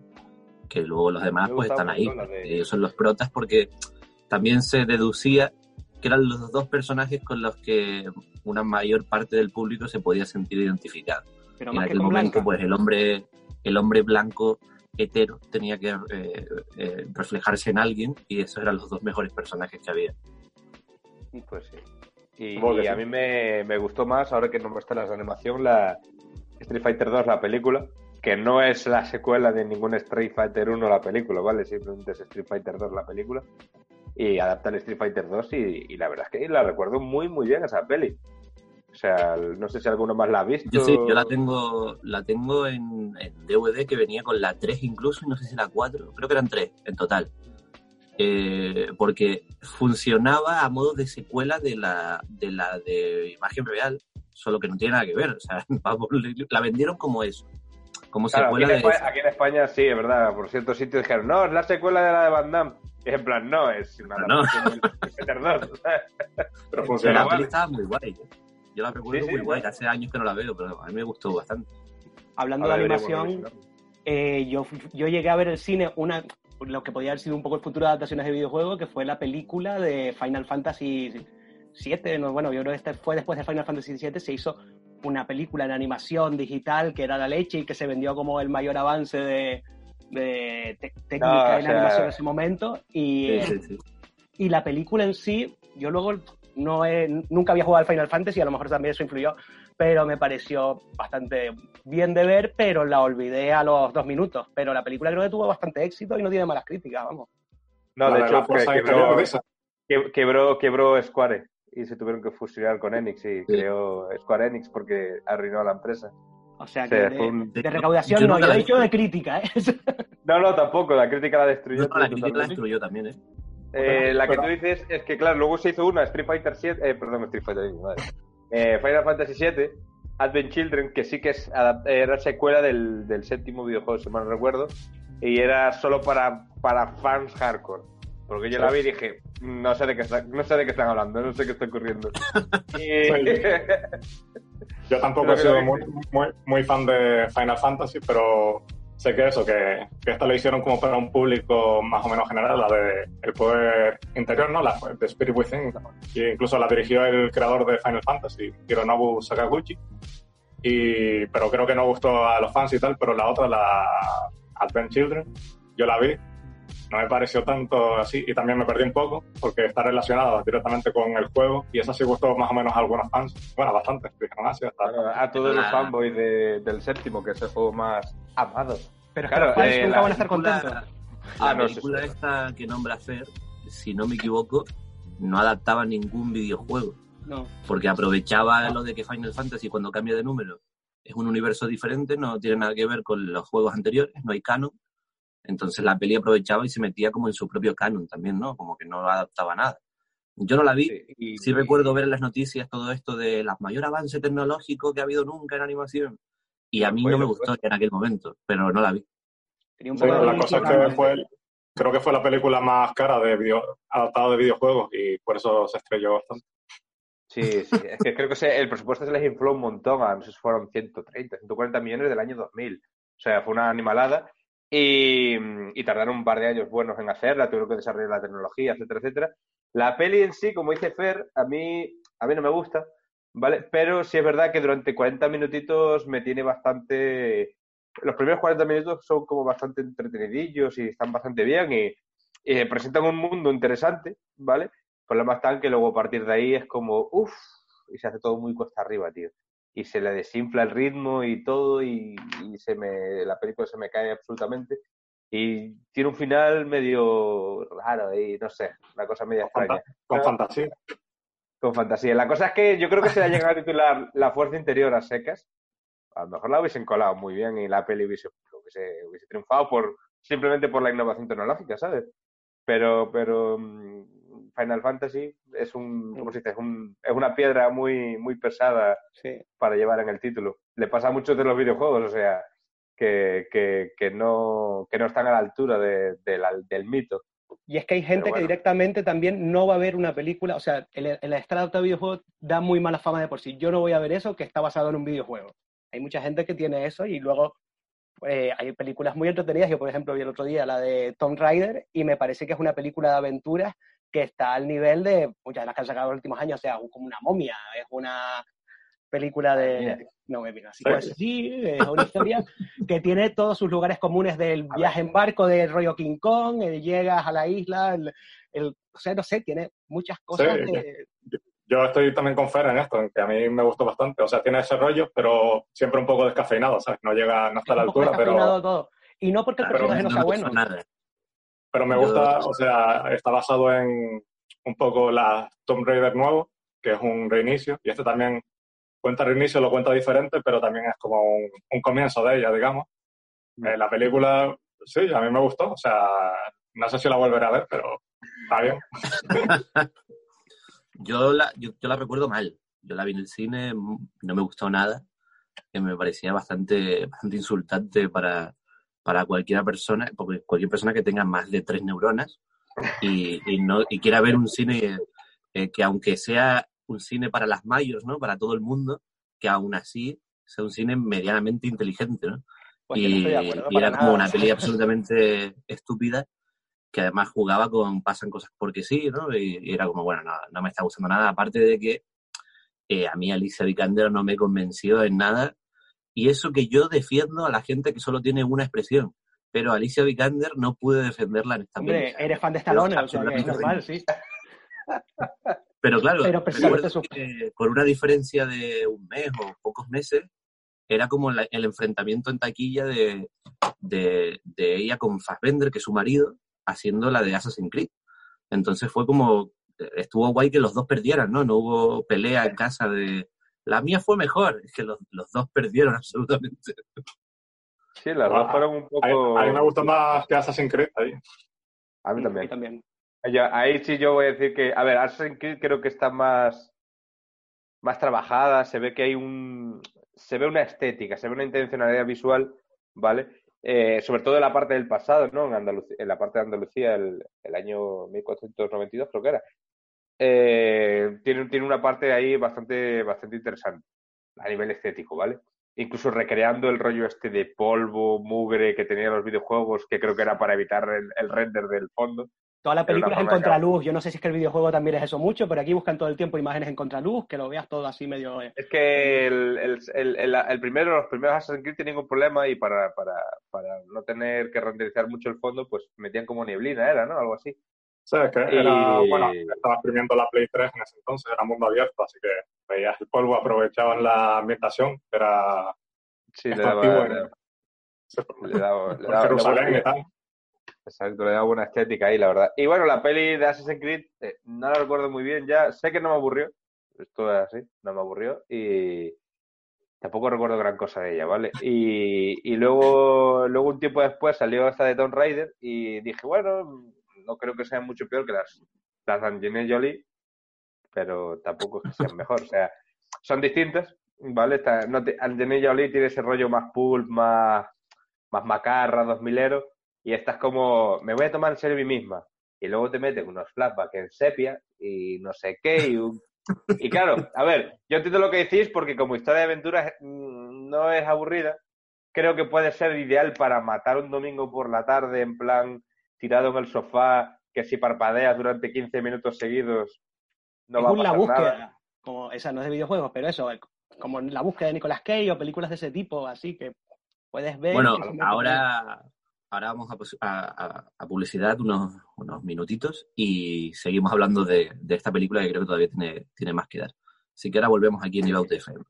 Speaker 3: Que luego los demás pues están ahí.
Speaker 5: de-
Speaker 3: Ellos son los protas porque también se deducía que eran los dos personajes con los que una mayor parte del público se podía sentir identificado.
Speaker 4: Pero
Speaker 3: Y en
Speaker 4: más que
Speaker 3: aquel
Speaker 4: con
Speaker 3: momento,
Speaker 4: Blanca.
Speaker 3: pues el hombre, el hombre blanco hetero tenía que eh, eh, reflejarse en alguien y esos eran los dos mejores personajes que había.
Speaker 5: Pues sí. Y, y a
Speaker 6: sí.
Speaker 5: mí me, me gustó más, ahora que no me está la animación, la Street Fighter 2, la película, que no es la secuela de ningún Street Fighter 1 la película, ¿vale? Simplemente es Street Fighter 2 la película. Y adapta el Street Fighter 2 y, y la verdad es que la recuerdo muy, muy bien esa peli. O sea, no sé si alguno más la ha visto.
Speaker 3: Yo sí, yo la tengo, la tengo en, en DVD que venía con la 3 incluso, y no sé si la 4, creo que eran 3 en total. Eh, porque funcionaba a modo de secuela de la, de la de imagen real, solo que no tiene nada que ver. O sea, vamos, la vendieron como eso, como
Speaker 5: Claro, aquí,
Speaker 3: secuela
Speaker 5: en
Speaker 3: de
Speaker 5: España, aquí en España sí, es verdad. Por ciertos sitios dijeron, no, es la secuela de la de Van Damme. Y en plan, no, es una
Speaker 3: No.
Speaker 5: adaptación del Street Fighter 2.
Speaker 6: Pero funcionaba.
Speaker 3: la peli estaba muy guay. ¿eh? Yo la recuerdo
Speaker 5: Sí, sí,
Speaker 3: muy guay, hace años que no la veo, pero a mí me gustó bastante.
Speaker 4: Hablando
Speaker 5: Ahora
Speaker 4: de animación, eh, yo, yo llegué a ver el cine una lo que podía haber sido un poco el futuro de adaptaciones de videojuegos, que fue la película de Final Fantasy VII. No, bueno, yo creo que este fue después de Final Fantasy VII, se hizo una película en animación digital que era la leche y que se vendió como el mayor avance de, técnica
Speaker 5: No, o
Speaker 4: en
Speaker 5: sea-
Speaker 4: animación en ese momento. Y,
Speaker 3: Sí, sí, sí.
Speaker 4: y la película en sí, yo luego no he- nunca había jugado al Final Fantasy, a lo mejor también eso influyó, pero me pareció bastante bien de ver, pero la olvidé a los dos minutos. Pero la película creo que tuvo bastante éxito y no tiene malas críticas, vamos.
Speaker 5: No,
Speaker 6: La
Speaker 5: de hecho,
Speaker 6: interior
Speaker 5: quebró, quebró, quebró Square y se tuvieron que fusionar con Enix y creó Square Enix porque arruinó a la empresa.
Speaker 4: O sea
Speaker 5: Sí,
Speaker 4: que de,
Speaker 5: fue un-
Speaker 4: de recaudación
Speaker 3: Yo
Speaker 4: no, yo he dicho de crítica, ¿eh?
Speaker 5: No, no, tampoco, la crítica la destruyó.
Speaker 3: No, la crítica la destruyó también, ¿eh?
Speaker 5: Eh, la que tú dices es que, claro, luego se hizo una Street Fighter 7, eh, perdón, Street Fighter, madre. Eh, Final Fantasy 7, Advent Children, que sí que es era secuela del, del séptimo videojuego, si mal no recuerdo, y era solo para, para fans hardcore. Porque yo la vi y dije, no sé de qué, está- no sé de qué están hablando, no sé qué está ocurriendo. Y-
Speaker 6: Yo tampoco he sido muy, muy fan de Final Fantasy, pero sé que eso, que, que esta lo hicieron como para un público más o menos general, la de el poder interior, ¿no? La de Spirit Within. Y incluso la dirigió el creador de Final Fantasy, Hironobu Sakaguchi. Y, pero creo que no gustó a los fans y tal, pero la otra, la Advent Children, yo la vi. No me pareció tanto así y también me perdí un poco porque está relacionado directamente con el juego y esa sí gustó más o menos a algunos fans. Bueno, dijeron así, hasta-
Speaker 5: a todos los
Speaker 3: La-
Speaker 5: fanboys de- del séptimo, que es el juego más amado.
Speaker 4: Pero es que
Speaker 5: Claro,
Speaker 4: los
Speaker 5: eh,
Speaker 4: nunca
Speaker 5: la
Speaker 4: van a estar contentos.
Speaker 3: La
Speaker 5: Ah, sí,
Speaker 3: película esta que nombra Fer, si no me equivoco, no adaptaba ningún videojuego.
Speaker 4: No.
Speaker 3: Porque aprovechaba lo de que Final Fantasy cuando cambia de número es un universo diferente, no tiene nada que ver con los juegos anteriores, no hay canon. Entonces la peli aprovechaba y se metía como en su propio canon también, ¿no? Como que no adaptaba nada. Yo no la vi,
Speaker 5: Sí, y-
Speaker 3: sí recuerdo ver en las noticias todo esto de el mayor avance tecnológico que ha habido nunca en animación. Y a mí
Speaker 5: Pues,
Speaker 3: no me
Speaker 5: pues.
Speaker 3: gustó en aquel momento, pero no la vi.
Speaker 4: Tenía un
Speaker 6: Sí, la cosa es que fue, creo que fue la película más cara de video, adaptada de videojuegos y por eso se estrelló bastante.
Speaker 5: Sí, sí, es que creo que se- el presupuesto se les infló un montón, a no sé si fueron 130, 140 millones del año 2000. O sea, fue una animalada y, y tardaron un par de años buenos en hacerla, tuvieron que desarrollar la tecnología, etcétera, etcétera. La peli en sí, como dice Fer, a mí, a mí no me gusta, ¿vale? Pero sí es verdad que durante 40 minutitos me tiene bastante... Los primeros 40 minutos son como bastante entretenidillos y están bastante bien y, presentan un mundo interesante, ¿vale? El problema está en que luego a partir de ahí es como, uff, y se hace todo muy cuesta arriba, tío. Y se le desinfla el ritmo y todo, y, y se me, la película se me cae absolutamente. Y tiene un final medio raro y no sé, una cosa media
Speaker 6: Con,
Speaker 5: extraña.
Speaker 6: fanta- con fantasía.
Speaker 5: Con fantasía. La cosa es que yo creo que se le ha llegado a titular La Fuerza Interior a secas. A lo mejor la hubiesen colado muy bien y la peli hubiese, hubiese, hubiese triunfado por simplemente por la innovación tecnológica, ¿sabes? Pero, pero mm, Final Fantasy es un, ¿cómo se dice? Es, un- es una piedra muy, muy pesada
Speaker 4: Sí.
Speaker 5: para llevar en el título. Le pasa a muchos de los videojuegos, o sea, que, que, que no, que no están a la altura de- de la- del mito.
Speaker 4: Y es que hay gente
Speaker 5: Pero
Speaker 4: que
Speaker 5: bueno.
Speaker 4: directamente también no va a ver una película, o sea, el, el estar adaptado a videojuegos da muy mala fama de por sí. Yo no voy a ver eso que está basado en un videojuego. Hay mucha gente que tiene eso y luego eh, hay películas muy entretenidas. Yo, por ejemplo, vi el otro día la de Tomb Raider y me parece que es una película de aventuras que está al nivel de muchas de las que han sacado en los últimos años, o sea, como una momia, es una película de... No me mira así.
Speaker 6: Sí.
Speaker 4: Pues sí, es una historia que tiene todos sus lugares comunes del viaje en barco del rollo King Kong, el llegas a la isla, el, el- o sea, no sé, tiene muchas cosas
Speaker 6: Sí,
Speaker 4: que...
Speaker 6: Yo estoy también con Fer en esto, en que a mí me gustó bastante. O sea, tiene ese rollo, pero siempre un poco descafeinado, ¿sabes? No llega, no está a la altura,
Speaker 4: descafeinado
Speaker 6: pero,
Speaker 4: todo. Y no porque el personaje no, sea bueno.
Speaker 3: nada.
Speaker 6: Pero me gusta, o sea, está basado en un poco la Tomb Raider nuevo, que es un reinicio, y este también cuenta reinicio, lo cuenta diferente, pero también es como un, un comienzo de ella, digamos. Eh, la película, sí, a mí me gustó, o sea, no sé si la volveré a ver, pero está bien.
Speaker 3: Yo la, yo, yo la recuerdo mal. Yo la vi en el cine, mm, no me gustó nada, que me parecía bastante, bastante insultante para, para cualquier persona, porque cualquier persona que tenga más de tres neuronas y, y no, y quiera ver un cine eh, que aunque sea un cine para las mayores, ¿no? Para todo el mundo, que aún así sea un cine medianamente inteligente, ¿no?
Speaker 4: Pues no
Speaker 3: y,
Speaker 4: acuerdo,
Speaker 3: era como una peli absolutamente estúpida que además jugaba con pasan cosas porque sí, ¿no? Y, y era como, bueno, no, no me está gustando nada, aparte de que eh, a mí Alicia Vikander no me convenció en nada, y eso que yo defiendo a la gente que solo tiene una expresión, pero Alicia Vikander no pude defenderla en esta
Speaker 4: Hombre,
Speaker 3: peli.
Speaker 4: eres fan de Stallone,
Speaker 3: Pero
Speaker 4: o sea, es normal, sí.
Speaker 3: Pero claro,
Speaker 4: Pero
Speaker 3: que con una diferencia de un mes o pocos meses, era como la- el enfrentamiento en taquilla de, de, de ella con Fassbender, que es su marido, haciendo la de Assassin's Creed. Entonces fue como, estuvo guay que los dos perdieran, ¿no? No hubo pelea en casa de, la mía fue mejor, es que los, los dos perdieron absolutamente.
Speaker 5: Sí, las dos fueron un
Speaker 6: A,
Speaker 5: poco...
Speaker 6: a mí me gustó más que Assassin's Creed ahí.
Speaker 5: A mí
Speaker 4: Y
Speaker 5: también.
Speaker 4: también.
Speaker 5: Ya, ahí sí yo voy a decir que, a ver, Assassin's Creed creo que está más, más trabajada, se ve que hay un, se ve una estética, se ve una intencionalidad visual, ¿vale? Eh, sobre todo en la parte del pasado, ¿no? En, Andalucía, en la parte de Andalucía, el, el año 1492 creo que era. Eh, tiene, tiene una parte ahí bastante, bastante interesante a nivel estético, ¿vale? Incluso recreando el rollo este de polvo, mugre que tenían los videojuegos, que creo que era para evitar el, el render del fondo.
Speaker 4: Toda la película es en contraluz. Yo no sé si es que el videojuego también es eso mucho, pero aquí buscan todo el tiempo imágenes en contraluz, que lo veas todo así medio. eh,
Speaker 5: Es que el, el, el, primero, los primeros Assassin's Creed tenían ningún problema y para, para, para no tener que renderizar mucho el fondo, pues metían como nieblina, era, ¿no? Algo así.
Speaker 6: Sea, que era,
Speaker 5: Y-
Speaker 6: bueno, estaba exprimiendo la Play 3 en ese entonces, era mundo abierto, así que veías el polvo, aprovechaban la ambientación, era
Speaker 5: Sí, le daba, le, daba, le daba-
Speaker 6: Jerusalén
Speaker 5: daba-
Speaker 6: y tal.
Speaker 5: Exacto, le da buena estética ahí, la verdad. Y bueno, la peli de Assassin's Creed, eh, no la recuerdo muy bien ya. Sé que no me aburrió. Esto es así, no me aburrió. Y tampoco recuerdo gran cosa de ella, ¿vale? Y, y luego, luego un tiempo después salió esta de Tomb Raider y dije, bueno, no creo que sean mucho peor que las, las de Angelina Jolie, pero tampoco que sean mejor. O sea, son distintas, ¿vale? Esta- no te- Angelina Jolie tiene ese rollo más pulp, más, más macarra, dos milero, y esta es como, me voy a tomar en serio mí misma. Y luego te meten unos flashbacks en sepia y no sé qué. Y, y claro, a ver, yo entiendo lo que decís porque como historia de aventuras mm, no es aburrida. Creo que puede ser ideal para matar un domingo por la tarde en plan tirado en el sofá, que si parpadeas durante 15 minutos seguidos no va a
Speaker 4: según la
Speaker 5: pasar
Speaker 4: búsqueda.
Speaker 5: nada.
Speaker 4: Como, esa no es de videojuegos, pero eso, el- como la búsqueda de Nicolas Cage o películas de ese tipo, así que puedes ver.
Speaker 3: Bueno, ahora, ahora vamos a, pos- a- a- a publicidad unos, unos minutitos y seguimos hablando de, de esta película que creo que todavía tiene, tiene más que dar. Así que ahora volvemos aquí en Ibaute FM.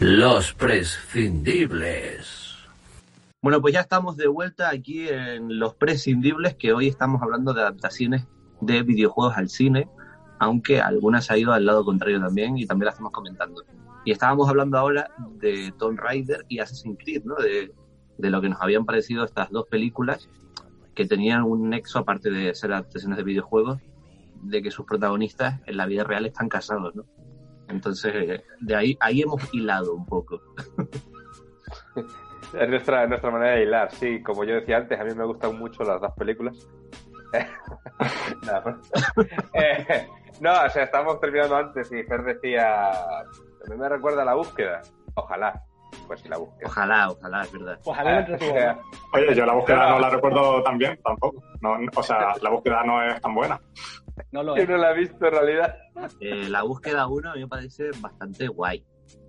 Speaker 2: Los prescindibles.
Speaker 3: Bueno, pues ya estamos de vuelta aquí en Los Prescindibles, que hoy estamos hablando de adaptaciones de videojuegos al cine, aunque algunas ha ido al lado contrario también y también las estamos comentando. Y estábamos hablando ahora de Tomb Raider y Assassin's Creed, ¿no? De, de lo que nos habían parecido estas dos películas que tenían un nexo, aparte de ser adaptaciones de videojuegos, de que sus protagonistas en la vida real están casados, ¿no? Entonces, eh, de ahí, ahí hemos hilado un poco.
Speaker 5: Es nuestra, nuestra manera de hilar, sí. Como yo decía antes, a mí me gustan mucho las dos películas. no, Eh, no, o sea, estábamos terminando antes y Fer decía, mí me recuerda a la búsqueda. Ojalá, pues la búsqueda.
Speaker 3: Ojalá, ojalá, es verdad.
Speaker 4: Me entretuvo.
Speaker 5: Eh,
Speaker 6: Oye, yo la búsqueda no la recuerdo tan bien tampoco. No, o sea, la búsqueda no es tan buena.
Speaker 4: No lo
Speaker 5: yo
Speaker 4: es.
Speaker 5: no la he visto en realidad.
Speaker 3: Eh, la búsqueda 1 a mí me parece bastante guay.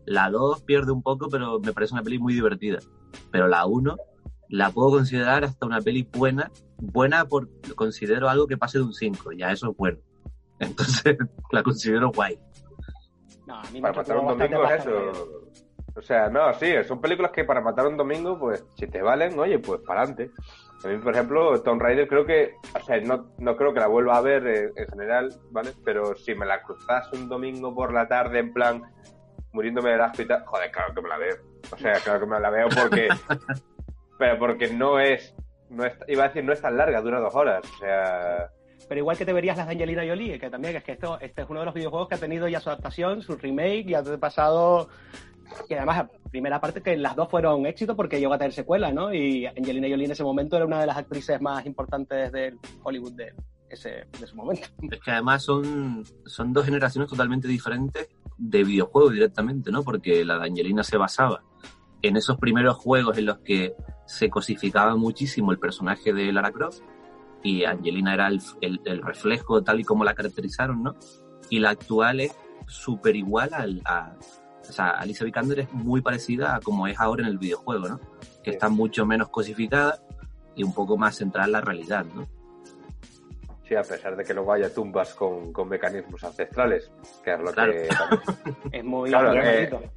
Speaker 3: La 2 pierde un poco, pero me parece una peli muy divertida. Pero la 1 la puedo considerar hasta una peli buena. Buena por considero algo que pase de un 5, ya eso es bueno. Entonces la considero guay.
Speaker 4: No, a mí me
Speaker 5: Para
Speaker 4: entretuvo
Speaker 5: un
Speaker 4: bastante
Speaker 5: domingo es eso.
Speaker 4: bien.
Speaker 5: O sea, no, sí, son películas que para matar un domingo, pues, si te valen, oye, pues para adelante. A mí, por ejemplo, Tomb Raider creo que, o sea, no, no creo que la vuelva a ver en general, ¿vale? Pero si me la cruzas un domingo por la tarde, en plan, muriéndome de asco y tal, joder, claro que me la veo. O sea, claro que me la veo porque, pero porque no es, no es, iba a decir, no es tan larga, dura dos horas. O sea,
Speaker 4: Pero igual que te verías las de Angelina Jolie, que también es que esto, este es uno de los videojuegos que ha tenido ya su adaptación, su remake, y ha pasado. Y además, primera parte que las dos fueron éxito porque llegó a tener secuela, ¿no? Y Angelina Jolie en ese momento era una de las actrices más importantes del Hollywood de, ese, de su momento.
Speaker 3: Es que además son, son dos generaciones totalmente diferentes de videojuegos directamente, ¿no? Porque la de Angelina se basaba en esos primeros juegos en los que se cosificaba muchísimo el personaje de Lara Croft y Angelina era el, el- el reflejo tal y como la caracterizaron, ¿no? Y la actual es súper igual al, a... O sea, Alicia Vikander es muy parecida a como es ahora en el videojuego, ¿no? Que
Speaker 5: Sí.
Speaker 3: está mucho menos cosificada y un poco más centrada en la realidad, ¿no?
Speaker 5: Sí, a pesar de que luego haya tumbas con, con mecanismos ancestrales, que es lo
Speaker 3: Claro.
Speaker 5: que también
Speaker 4: Es muy
Speaker 5: Claro, eh,
Speaker 4: bonito.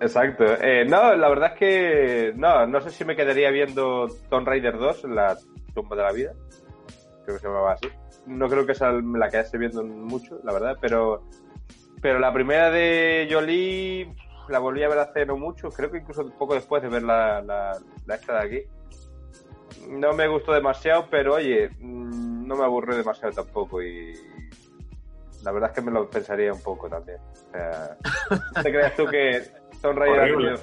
Speaker 5: Exacto. Eh, no, la verdad es que no, no sé si me quedaría viendo Tomb Raider 2 en la tumba de la vida. Creo que se llamaba así. No creo que sea la que esté viendo mucho, la verdad, pero pero la primera de Jolie la volví a ver hace no mucho, creo que incluso poco después de ver la, la, la esta de aquí. No me gustó demasiado, pero oye, mm, no me aburrió demasiado tampoco y la verdad es que me lo pensaría un poco también. O sea, no te creas tú que Tomb Raider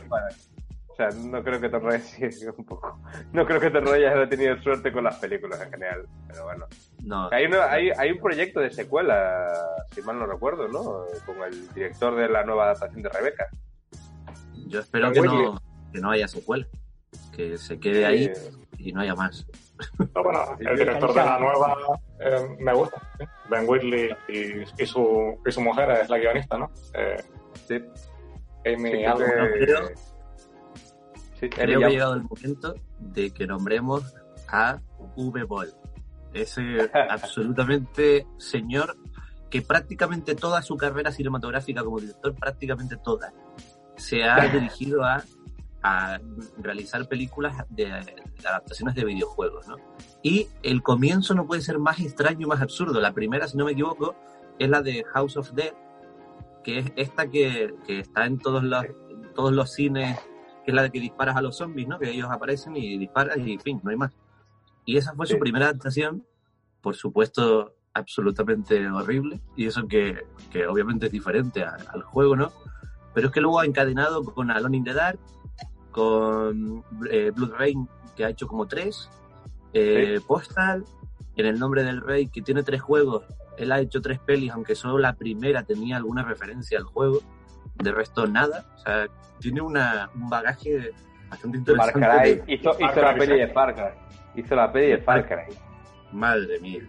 Speaker 5: o sea, no creo que Tomb Raider sí, un poco. No creo que Tomb Raider haya tenido suerte con las películas en general, pero bueno.
Speaker 3: No,
Speaker 5: Hay, una- hay, hay un proyecto de secuela, si mal no recuerdo, ¿no? Con el director de la nueva adaptación de Rebeca.
Speaker 3: Yo espero que no, que no haya secuela, que se quede ahí
Speaker 5: Eh,
Speaker 3: y no haya más.
Speaker 6: Pero bueno, el director de la nueva eh, me gusta. ¿sí? Ben Whitley y, y su, y su mujer es la guionista, ¿no? Eh,
Speaker 5: sí,
Speaker 6: Amy
Speaker 5: sí,
Speaker 6: algo.
Speaker 5: creo que-
Speaker 3: creo-
Speaker 5: Sí,
Speaker 3: Creo que ha llegado el momento de que nombremos a V-Ball, ese absolutamente señor que prácticamente toda su carrera cinematográfica como director, prácticamente toda, se ha dirigido a, a realizar películas de, de adaptaciones de videojuegos, ¿no? Y el comienzo no puede ser más extraño y más absurdo. La primera, si no me equivoco, es la de House of Dead, que es esta que, que está en todos los, en todos los cines, que es la de que disparas a los zombies, ¿no? Que ellos aparecen y disparas y fin, no hay más. Y esa fue
Speaker 5: Sí.
Speaker 3: su primera adaptación, por supuesto, absolutamente horrible, y eso que, que obviamente es diferente a- al juego, ¿no? Pero es que luego ha encadenado con Alone in the Dark, con eh, Blood Rain, que ha hecho como tres, eh, Postal, en el nombre del rey, que tiene tres juegos, él ha hecho tres pelis, aunque solo la primera tenía alguna referencia al juego, de resto nada, o sea, tiene una, un bagaje bastante
Speaker 5: Far
Speaker 3: interesante.
Speaker 5: Cry.
Speaker 3: de-
Speaker 5: Hizo,
Speaker 6: Far
Speaker 5: hizo la peli de Far Cry. Hizo la peli de Far Cry.
Speaker 3: Madre mía.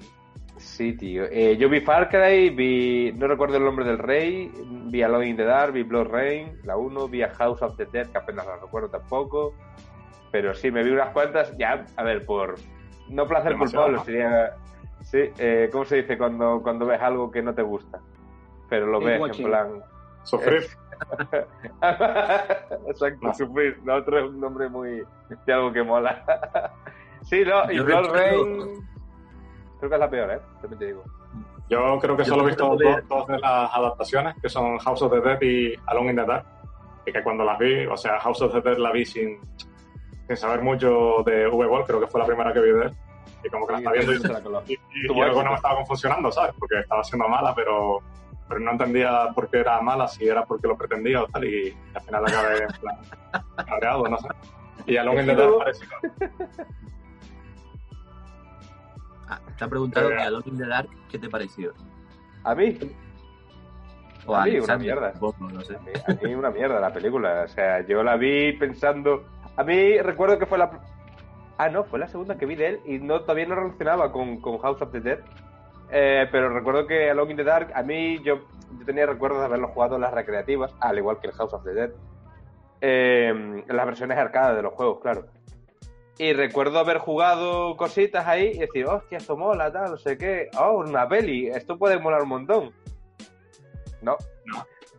Speaker 5: Sí, tío. Eh, yo vi Far Cry, vi. No recuerdo el nombre del rey. Vi Alone in the Dark, vi Blood Rain, la 1. Vi a House of the Dead, que apenas la recuerdo tampoco. Pero sí, me vi unas cuantas. Ya, a ver, por. No placer
Speaker 6: Demasiado,
Speaker 5: culpable,
Speaker 6: ¿no?
Speaker 5: sería. Sí, eh, ¿cómo se dice cuando, cuando ves algo que no te gusta? Pero lo ves
Speaker 4: watching.
Speaker 5: en plan.
Speaker 6: Sufrir.
Speaker 5: Exacto,
Speaker 6: No.
Speaker 5: sufrir. Otro es un nombre muy. de algo que mola. sí, no, y Blood
Speaker 3: recuerdo-
Speaker 5: Rain. Creo que es la peor, ¿eh? También te digo.
Speaker 6: Yo creo que
Speaker 3: Yo
Speaker 6: solo he visto dos, de las adaptaciones, que son House of the Dead y Alone in the Dark. Y que cuando las vi, o sea, House of the Dead la vi sin, sin saber mucho de V-Ball, creo que fue la primera que vi de él. Y como que la estaba viendo y, y, y- algo no me estaba funcionando, ¿sabes? Porque estaba siendo mala, pero, pero no entendía por qué era mala, si era porque lo pretendía o tal, y al final acabé en plan cabreado, no sé. Y Alone in the Dark parecido.
Speaker 3: Ah, te ha preguntado
Speaker 6: Eh.
Speaker 3: que Alone in the Dark, ¿qué te pareció?
Speaker 5: A mí,
Speaker 3: O
Speaker 5: A mí, una mierda.
Speaker 3: supongo, no sé.
Speaker 5: a mí, a mí una mierda la película. O sea, yo la vi pensando. A mí recuerdo que fue la. Ah, no, fue la segunda que vi de él y no todavía no relacionaba con, con House of the Dead. Eh, pero recuerdo que Alone in the Dark, a mí yo, yo tenía recuerdos de haberlo jugado en las recreativas, al igual que el House of the Dead. Eh, en las versiones arcade de los juegos, claro. Y recuerdo haber jugado cositas ahí y decir, hostia, esto mola, tal, no sé qué. Oh, una peli, esto puede molar un montón. No.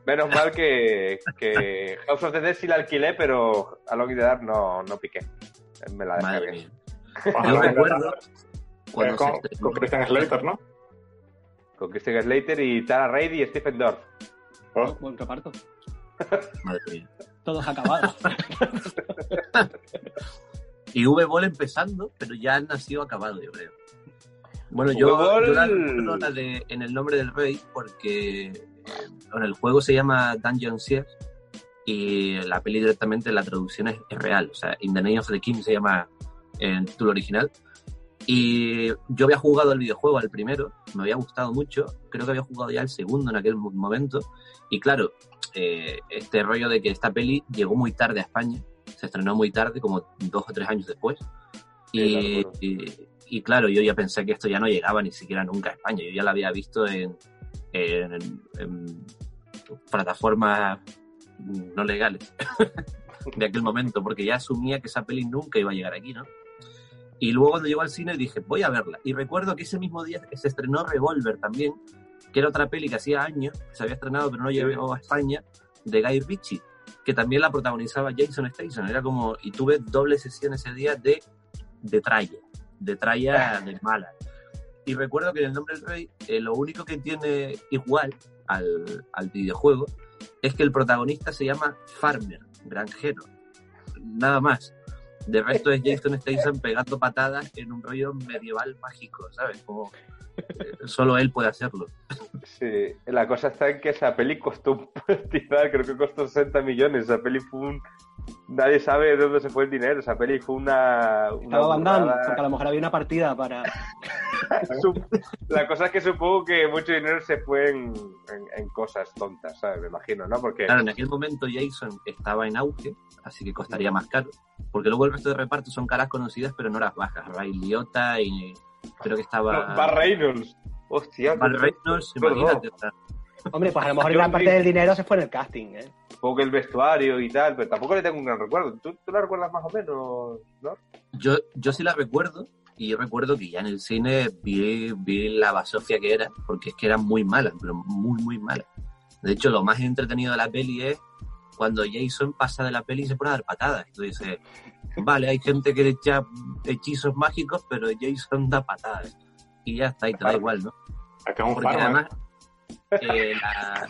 Speaker 5: Menos mal que, que House of the Dead sí la alquilé, pero Alone in the Dark no, no piqué. Me la
Speaker 3: Madre
Speaker 5: descargué.
Speaker 3: mía.
Speaker 6: Ojalá
Speaker 3: Yo
Speaker 6: que-
Speaker 3: recuerdo cuando se
Speaker 6: con,
Speaker 3: estrenó-
Speaker 6: con Christian Slater, ¿no?
Speaker 5: Con Christian Slater y Tara Reid y Stephen Dorff.
Speaker 6: Oh,
Speaker 4: Buen reparto.
Speaker 3: Madre mía.
Speaker 4: Todos acabados.
Speaker 3: Y V-Ball empezando, pero ya han nacido acabado, yo creo. Bueno, yo,
Speaker 5: V-Ball-
Speaker 3: yo la de En el nombre del rey porque eh, bueno, el juego se llama Dungeon Siege y la peli directamente la traducción es, es real. O sea, In the Name of the King se llama en el título original. Y yo había jugado el videojuego al primero, me había gustado mucho, creo que había jugado ya el segundo en aquel mo- momento. Y claro, eh, este rollo de que esta peli llegó muy tarde a España, se estrenó muy tarde, como dos o tres años después.
Speaker 5: Sí,
Speaker 3: Y, y- y claro, yo ya pensé que esto ya no llegaba ni siquiera nunca a España. Yo ya la había visto en, en- en plataformas no legales de aquel momento, porque ya asumía que esa peli nunca iba a llegar aquí, ¿no? Y luego cuando llegó al cine dije, voy a verla. Y recuerdo que ese mismo día se estrenó Revolver también, que era otra peli que hacía años, que se había estrenado pero no llegó a España, de Guy Ritchie, que también la protagonizaba Jason Statham. Era como, y tuve doble sesión ese día de, de tralla, de tralla de mala. Y recuerdo que en el nombre del rey, eh, lo único que tiene igual al, al videojuego es que el protagonista se llama Farmer, granjero. Nada más. De resto es Jason Statham pegando patadas en un rollo medieval mágico, ¿sabes? Como eh, solo él puede hacerlo.
Speaker 5: Sí, la cosa está en que esa peli costó un creo que costó 60 millones. Esa peli fue un. Nadie sabe de dónde se fue el dinero. Esa peli fue una. una
Speaker 4: Estaba
Speaker 5: burrada.
Speaker 4: porque a lo mejor había una partida para...
Speaker 5: La cosa es que supongo que mucho dinero se fue en, en- en cosas tontas, ¿sabes? Me imagino, ¿no? Porque.
Speaker 3: Claro, en aquel momento Jason estaba en auge, así que costaría más caro. Porque luego el resto de reparto son caras conocidas, pero no las bajas. Ray Liotta y creo que estaba...
Speaker 5: No, Bar Reynolds. Hostia.
Speaker 3: Bar Reynolds, imagínate.
Speaker 4: Hombre, pues a lo mejor gran parte del dinero se fue en el casting, ¿eh?
Speaker 5: Supongo que el vestuario y tal, pero tampoco le tengo un gran recuerdo. ¿Tú, tú la recuerdas más o menos, no?
Speaker 3: Yo, yo sí la recuerdo, y yo recuerdo que ya en el cine vi, vi la basofia que era, porque es que era muy mala, pero muy, muy mala. De hecho, lo más entretenido de la peli es cuando Jason pasa de la peli y se pone a dar patadas. Y tú dices, vale, hay gente que echa hechizos mágicos, pero Jason da patadas. Y ya está, y te da igual, ¿no?
Speaker 6: Es un
Speaker 3: Porque además, eh, la-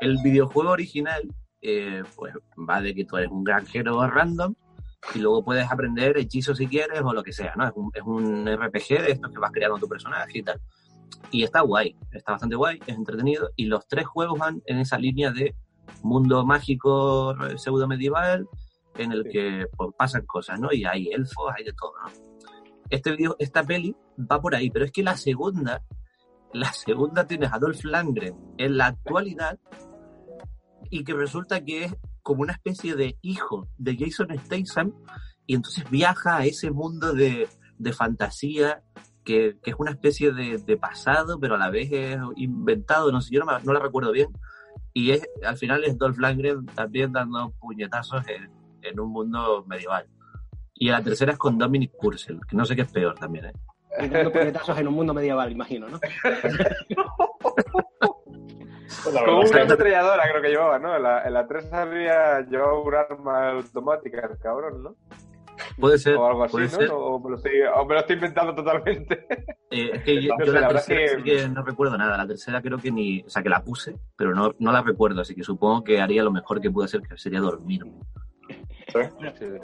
Speaker 3: el videojuego original eh, pues va de que tú eres un granjero random y luego puedes aprender hechizos si quieres o lo que sea, ¿no? Es un, es un RPG de estos que vas creando tu personaje y tal. Y está guay, está bastante guay, es entretenido y los tres juegos van en esa línea de mundo mágico pseudo medieval en el que pues, pasan cosas, ¿no? Y hay elfos, hay de todo, ¿no? Este video, esta peli va por ahí, pero es que la segunda, la segunda tienes a Dolph Lundgren en la actualidad y que resulta que es como una especie de hijo de Jason Statham y entonces viaja a ese mundo de, de fantasía que, que es una especie de, pasado, pero a la vez es inventado, no sé, yo no, la recuerdo bien. Y es, al final es Dolph Lundgren también dando puñetazos en, en un mundo medieval. Y la tercera es con Dominic Purcell, que no sé qué es peor también, ¿eh?
Speaker 4: Puñetazos en un mundo medieval, imagino, ¿no?
Speaker 6: Pues
Speaker 5: Como una
Speaker 6: que-
Speaker 5: ametralladora creo que llevaba, ¿no? En la, en la 3 había llevaba un arma automática, el cabrón, ¿no?
Speaker 3: Puede ser,
Speaker 5: O algo así,
Speaker 3: puede
Speaker 5: ¿no?
Speaker 3: ser.
Speaker 5: O me, lo estoy, o me lo estoy inventando totalmente.
Speaker 3: Eh, es que yo,
Speaker 5: No
Speaker 3: yo
Speaker 5: sé,
Speaker 3: la,
Speaker 5: la verdad
Speaker 3: tercera
Speaker 5: es
Speaker 3: sí
Speaker 5: que-
Speaker 3: que no recuerdo nada. La tercera creo que ni, o sea, que la puse, pero no, no la recuerdo, así que supongo que haría lo mejor que pude hacer, que sería dormirme.
Speaker 6: Sí.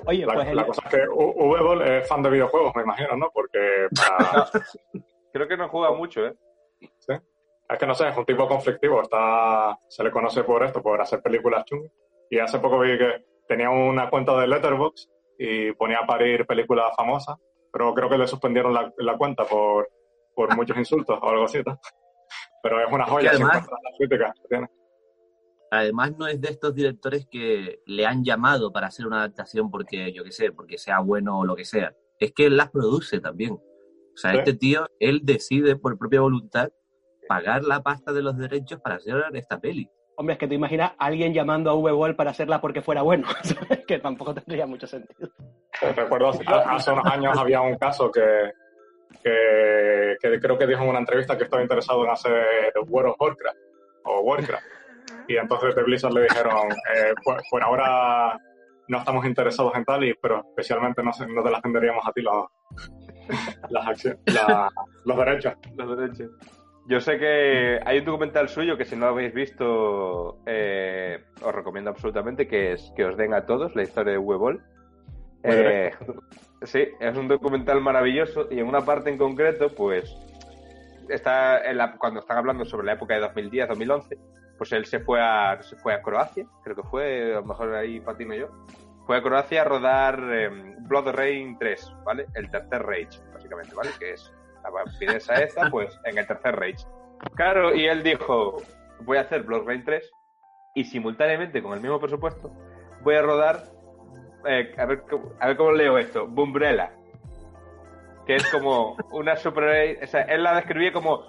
Speaker 4: Oye,
Speaker 6: La,
Speaker 4: pues el-
Speaker 6: la cosa es que V-Ball es fan de videojuegos, me imagino, ¿no? Porque para-
Speaker 5: Creo que no juega mucho, ¿eh?
Speaker 6: es que no sé, es un tipo conflictivo. Está, se le conoce por esto, por hacer películas chungas. Y hace poco vi que tenía una cuenta de Letterboxd y ponía a parir películas famosas, pero creo que le suspendieron la, la cuenta por, por muchos insultos o algo así. ¿no? Pero es una joya
Speaker 3: además-
Speaker 6: las críticas que tiene.
Speaker 3: Además, no es de estos directores que le han llamado para hacer una adaptación porque, yo qué sé, porque sea bueno o lo que sea. Es que él las produce también. O sea,
Speaker 6: Sí.
Speaker 3: este tío, él decide por propia voluntad pagar la pasta de los derechos para hacer esta peli.
Speaker 4: hombre, es que te imaginas a alguien llamando a V-Ball para hacerla porque fuera bueno, ¿sabes? que tampoco tendría mucho sentido.
Speaker 6: Eh, Recuerdo hace, hace unos años había un caso que, que, que creo que dijo en una entrevista que estaba interesado en hacer World of Warcraft o Warcraft. Y entonces de Blizzard le dijeron, eh, por, por ahora no estamos interesados en tal, y, pero especialmente no, no te las venderíamos a ti los, las acciones, la- los derechos.
Speaker 5: Los derechos. Yo sé que hay un documental suyo que si no lo habéis visto eh, os recomiendo absolutamente que es que os den a todos la historia de Huevol. Eh, sí, es un documental maravilloso y en una parte en concreto, pues está en la- cuando están hablando sobre la época de 2010-2011, pues él se fue a se fue a Croacia, creo que fue, a lo mejor ahí patino yo, fue a Croacia a rodar eh, Blood Rain 3, ¿vale? El tercer Rage, básicamente, ¿vale? Que es la vampiresa esta, pues en el tercer Rage. Claro, y él dijo, voy a hacer Blood Rain 3 y simultáneamente con el mismo presupuesto voy a rodar, eh, a, ver, cómo- a ver cómo leo esto, Bumbrella, que es como una super... O sea, él la describía como,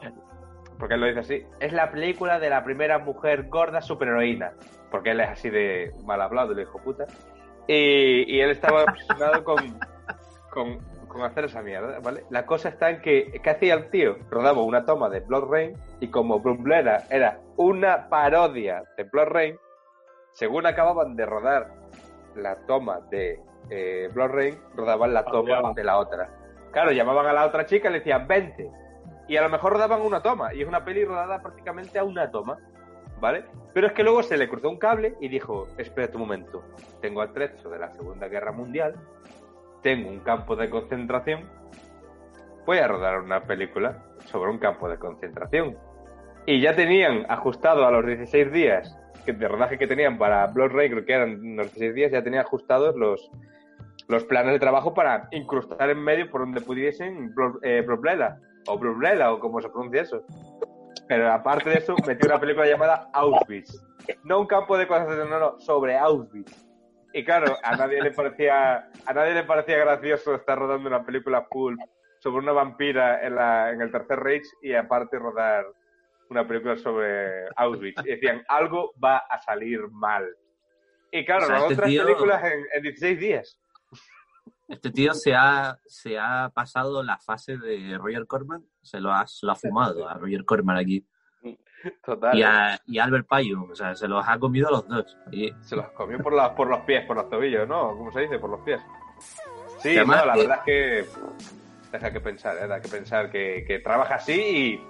Speaker 5: porque él lo dice así, es la película de la primera mujer gorda superheroína, porque él es así de mal hablado, el hijo puta. Y, y él estaba obsesionado con, con, con hacer esa mierda, ¿vale? La cosa está en que, ¿qué hacía el tío? Rodaba una toma de Blood Rain y como Bumblera era una parodia de Blood Rain, según acababan de rodar la toma de eh, Blood Rain, rodaban la toma de la otra. Claro, llamaban a la otra chica y le decían, vente. Y a lo mejor rodaban una toma, y es una peli rodada prácticamente a una toma, ¿vale? Pero es que luego se le cruzó un cable y dijo, espérate un momento, tengo atrecho de la Segunda Guerra Mundial, tengo un campo de concentración, voy a rodar una película sobre un campo de concentración. Y ya tenían ajustado a los 16 días de rodaje que tenían para Blood Rain, creo que eran unos 16 días, ya tenían ajustados los, los planes de trabajo para incrustar en medio por donde pudiesen eh, Bromlela, o Bromlela, o como se pronuncia eso. Pero aparte de eso, metió una película llamada Auschwitz. No un campo de concentración, no, no, sobre Auschwitz. Y claro, a nadie le parecía, a nadie le parecía gracioso estar rodando una película full sobre una vampira en, la, en el tercer Reich y aparte rodar una película sobre Auschwitz. Y decían, algo va a salir mal. Y claro,
Speaker 3: O sea,
Speaker 5: rodó
Speaker 3: este tío-
Speaker 5: películas en, en 16 días.
Speaker 3: Este tío se ha, se ha pasado la fase de Roger Corman, se lo ha, lo ha fumado a Roger Corman aquí.
Speaker 5: Total.
Speaker 3: Y a, y a Albert Payum, o sea, se los ha comido a los dos. Y,
Speaker 5: Se los comió por, las por los pies, por los tobillos, ¿no? ¿Cómo se dice? Por los pies. Sí,
Speaker 3: además
Speaker 5: no, la verdad es que deja que pensar, ¿eh? da que pensar que, que trabaja así y...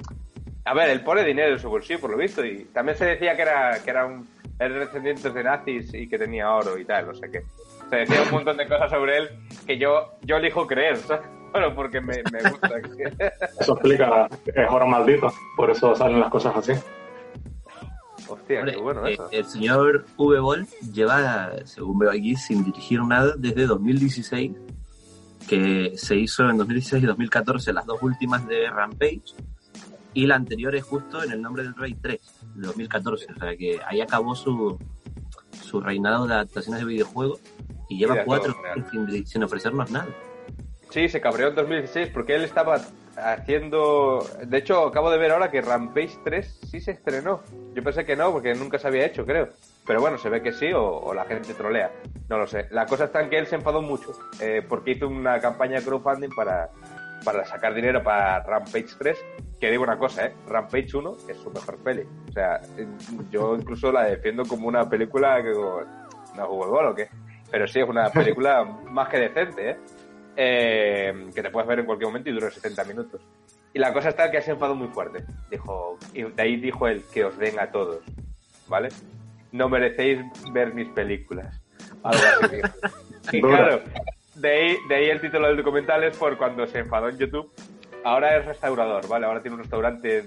Speaker 5: A ver, él pone dinero en su bolsillo, por lo visto, y también se decía que era, que era un era descendiente de nazis y que tenía oro y tal, no sé qué. Se decía un montón de cosas sobre él que yo, yo elijo creer, ¿sabes? Bueno, porque me, me gusta.
Speaker 6: Eso explica, es oro maldito, por eso salen las cosas así.
Speaker 5: Hostia,
Speaker 3: hombre,
Speaker 5: qué bueno
Speaker 3: eh, el señor V. Wolf lleva, según veo aquí, sin dirigir nada desde 2016, que se hizo en 2016 y 2014 las dos últimas de Rampage, y la anterior es justo en El Nombre del Rey 3, de 2014. O sea que ahí acabó su, su reinado de adaptaciones de videojuegos y lleva cuatro sin, sin ofrecernos nada.
Speaker 5: Sí, se cabreó en 2016 porque él estaba haciendo... De hecho, acabo de ver ahora que Rampage 3 sí se estrenó. Yo pensé que no, porque nunca se había hecho, creo. Pero bueno, se ve que sí o, o la gente trolea. No lo sé. La cosa está en que él se enfadó mucho eh, porque hizo una campaña de crowdfunding para, para sacar dinero para Rampage 3. Que digo una cosa, ¿eh? Rampage 1 es su mejor peli. O sea, yo incluso la defiendo como una película que... ¿No jugó el gol o qué? Pero sí, es una película más que decente, ¿eh? Eh, que te puedes ver en cualquier momento y dura 70 minutos. Y la cosa está que se enfadó muy fuerte. Dijo, y de ahí dijo él que os den a todos, ¿vale? No merecéis ver mis películas. Algo así dijo. Y
Speaker 6: Dura.
Speaker 5: claro, de ahí, de ahí el título del documental es por cuando se enfadó en YouTube. Ahora es restaurador, ¿vale? Ahora tiene un restaurante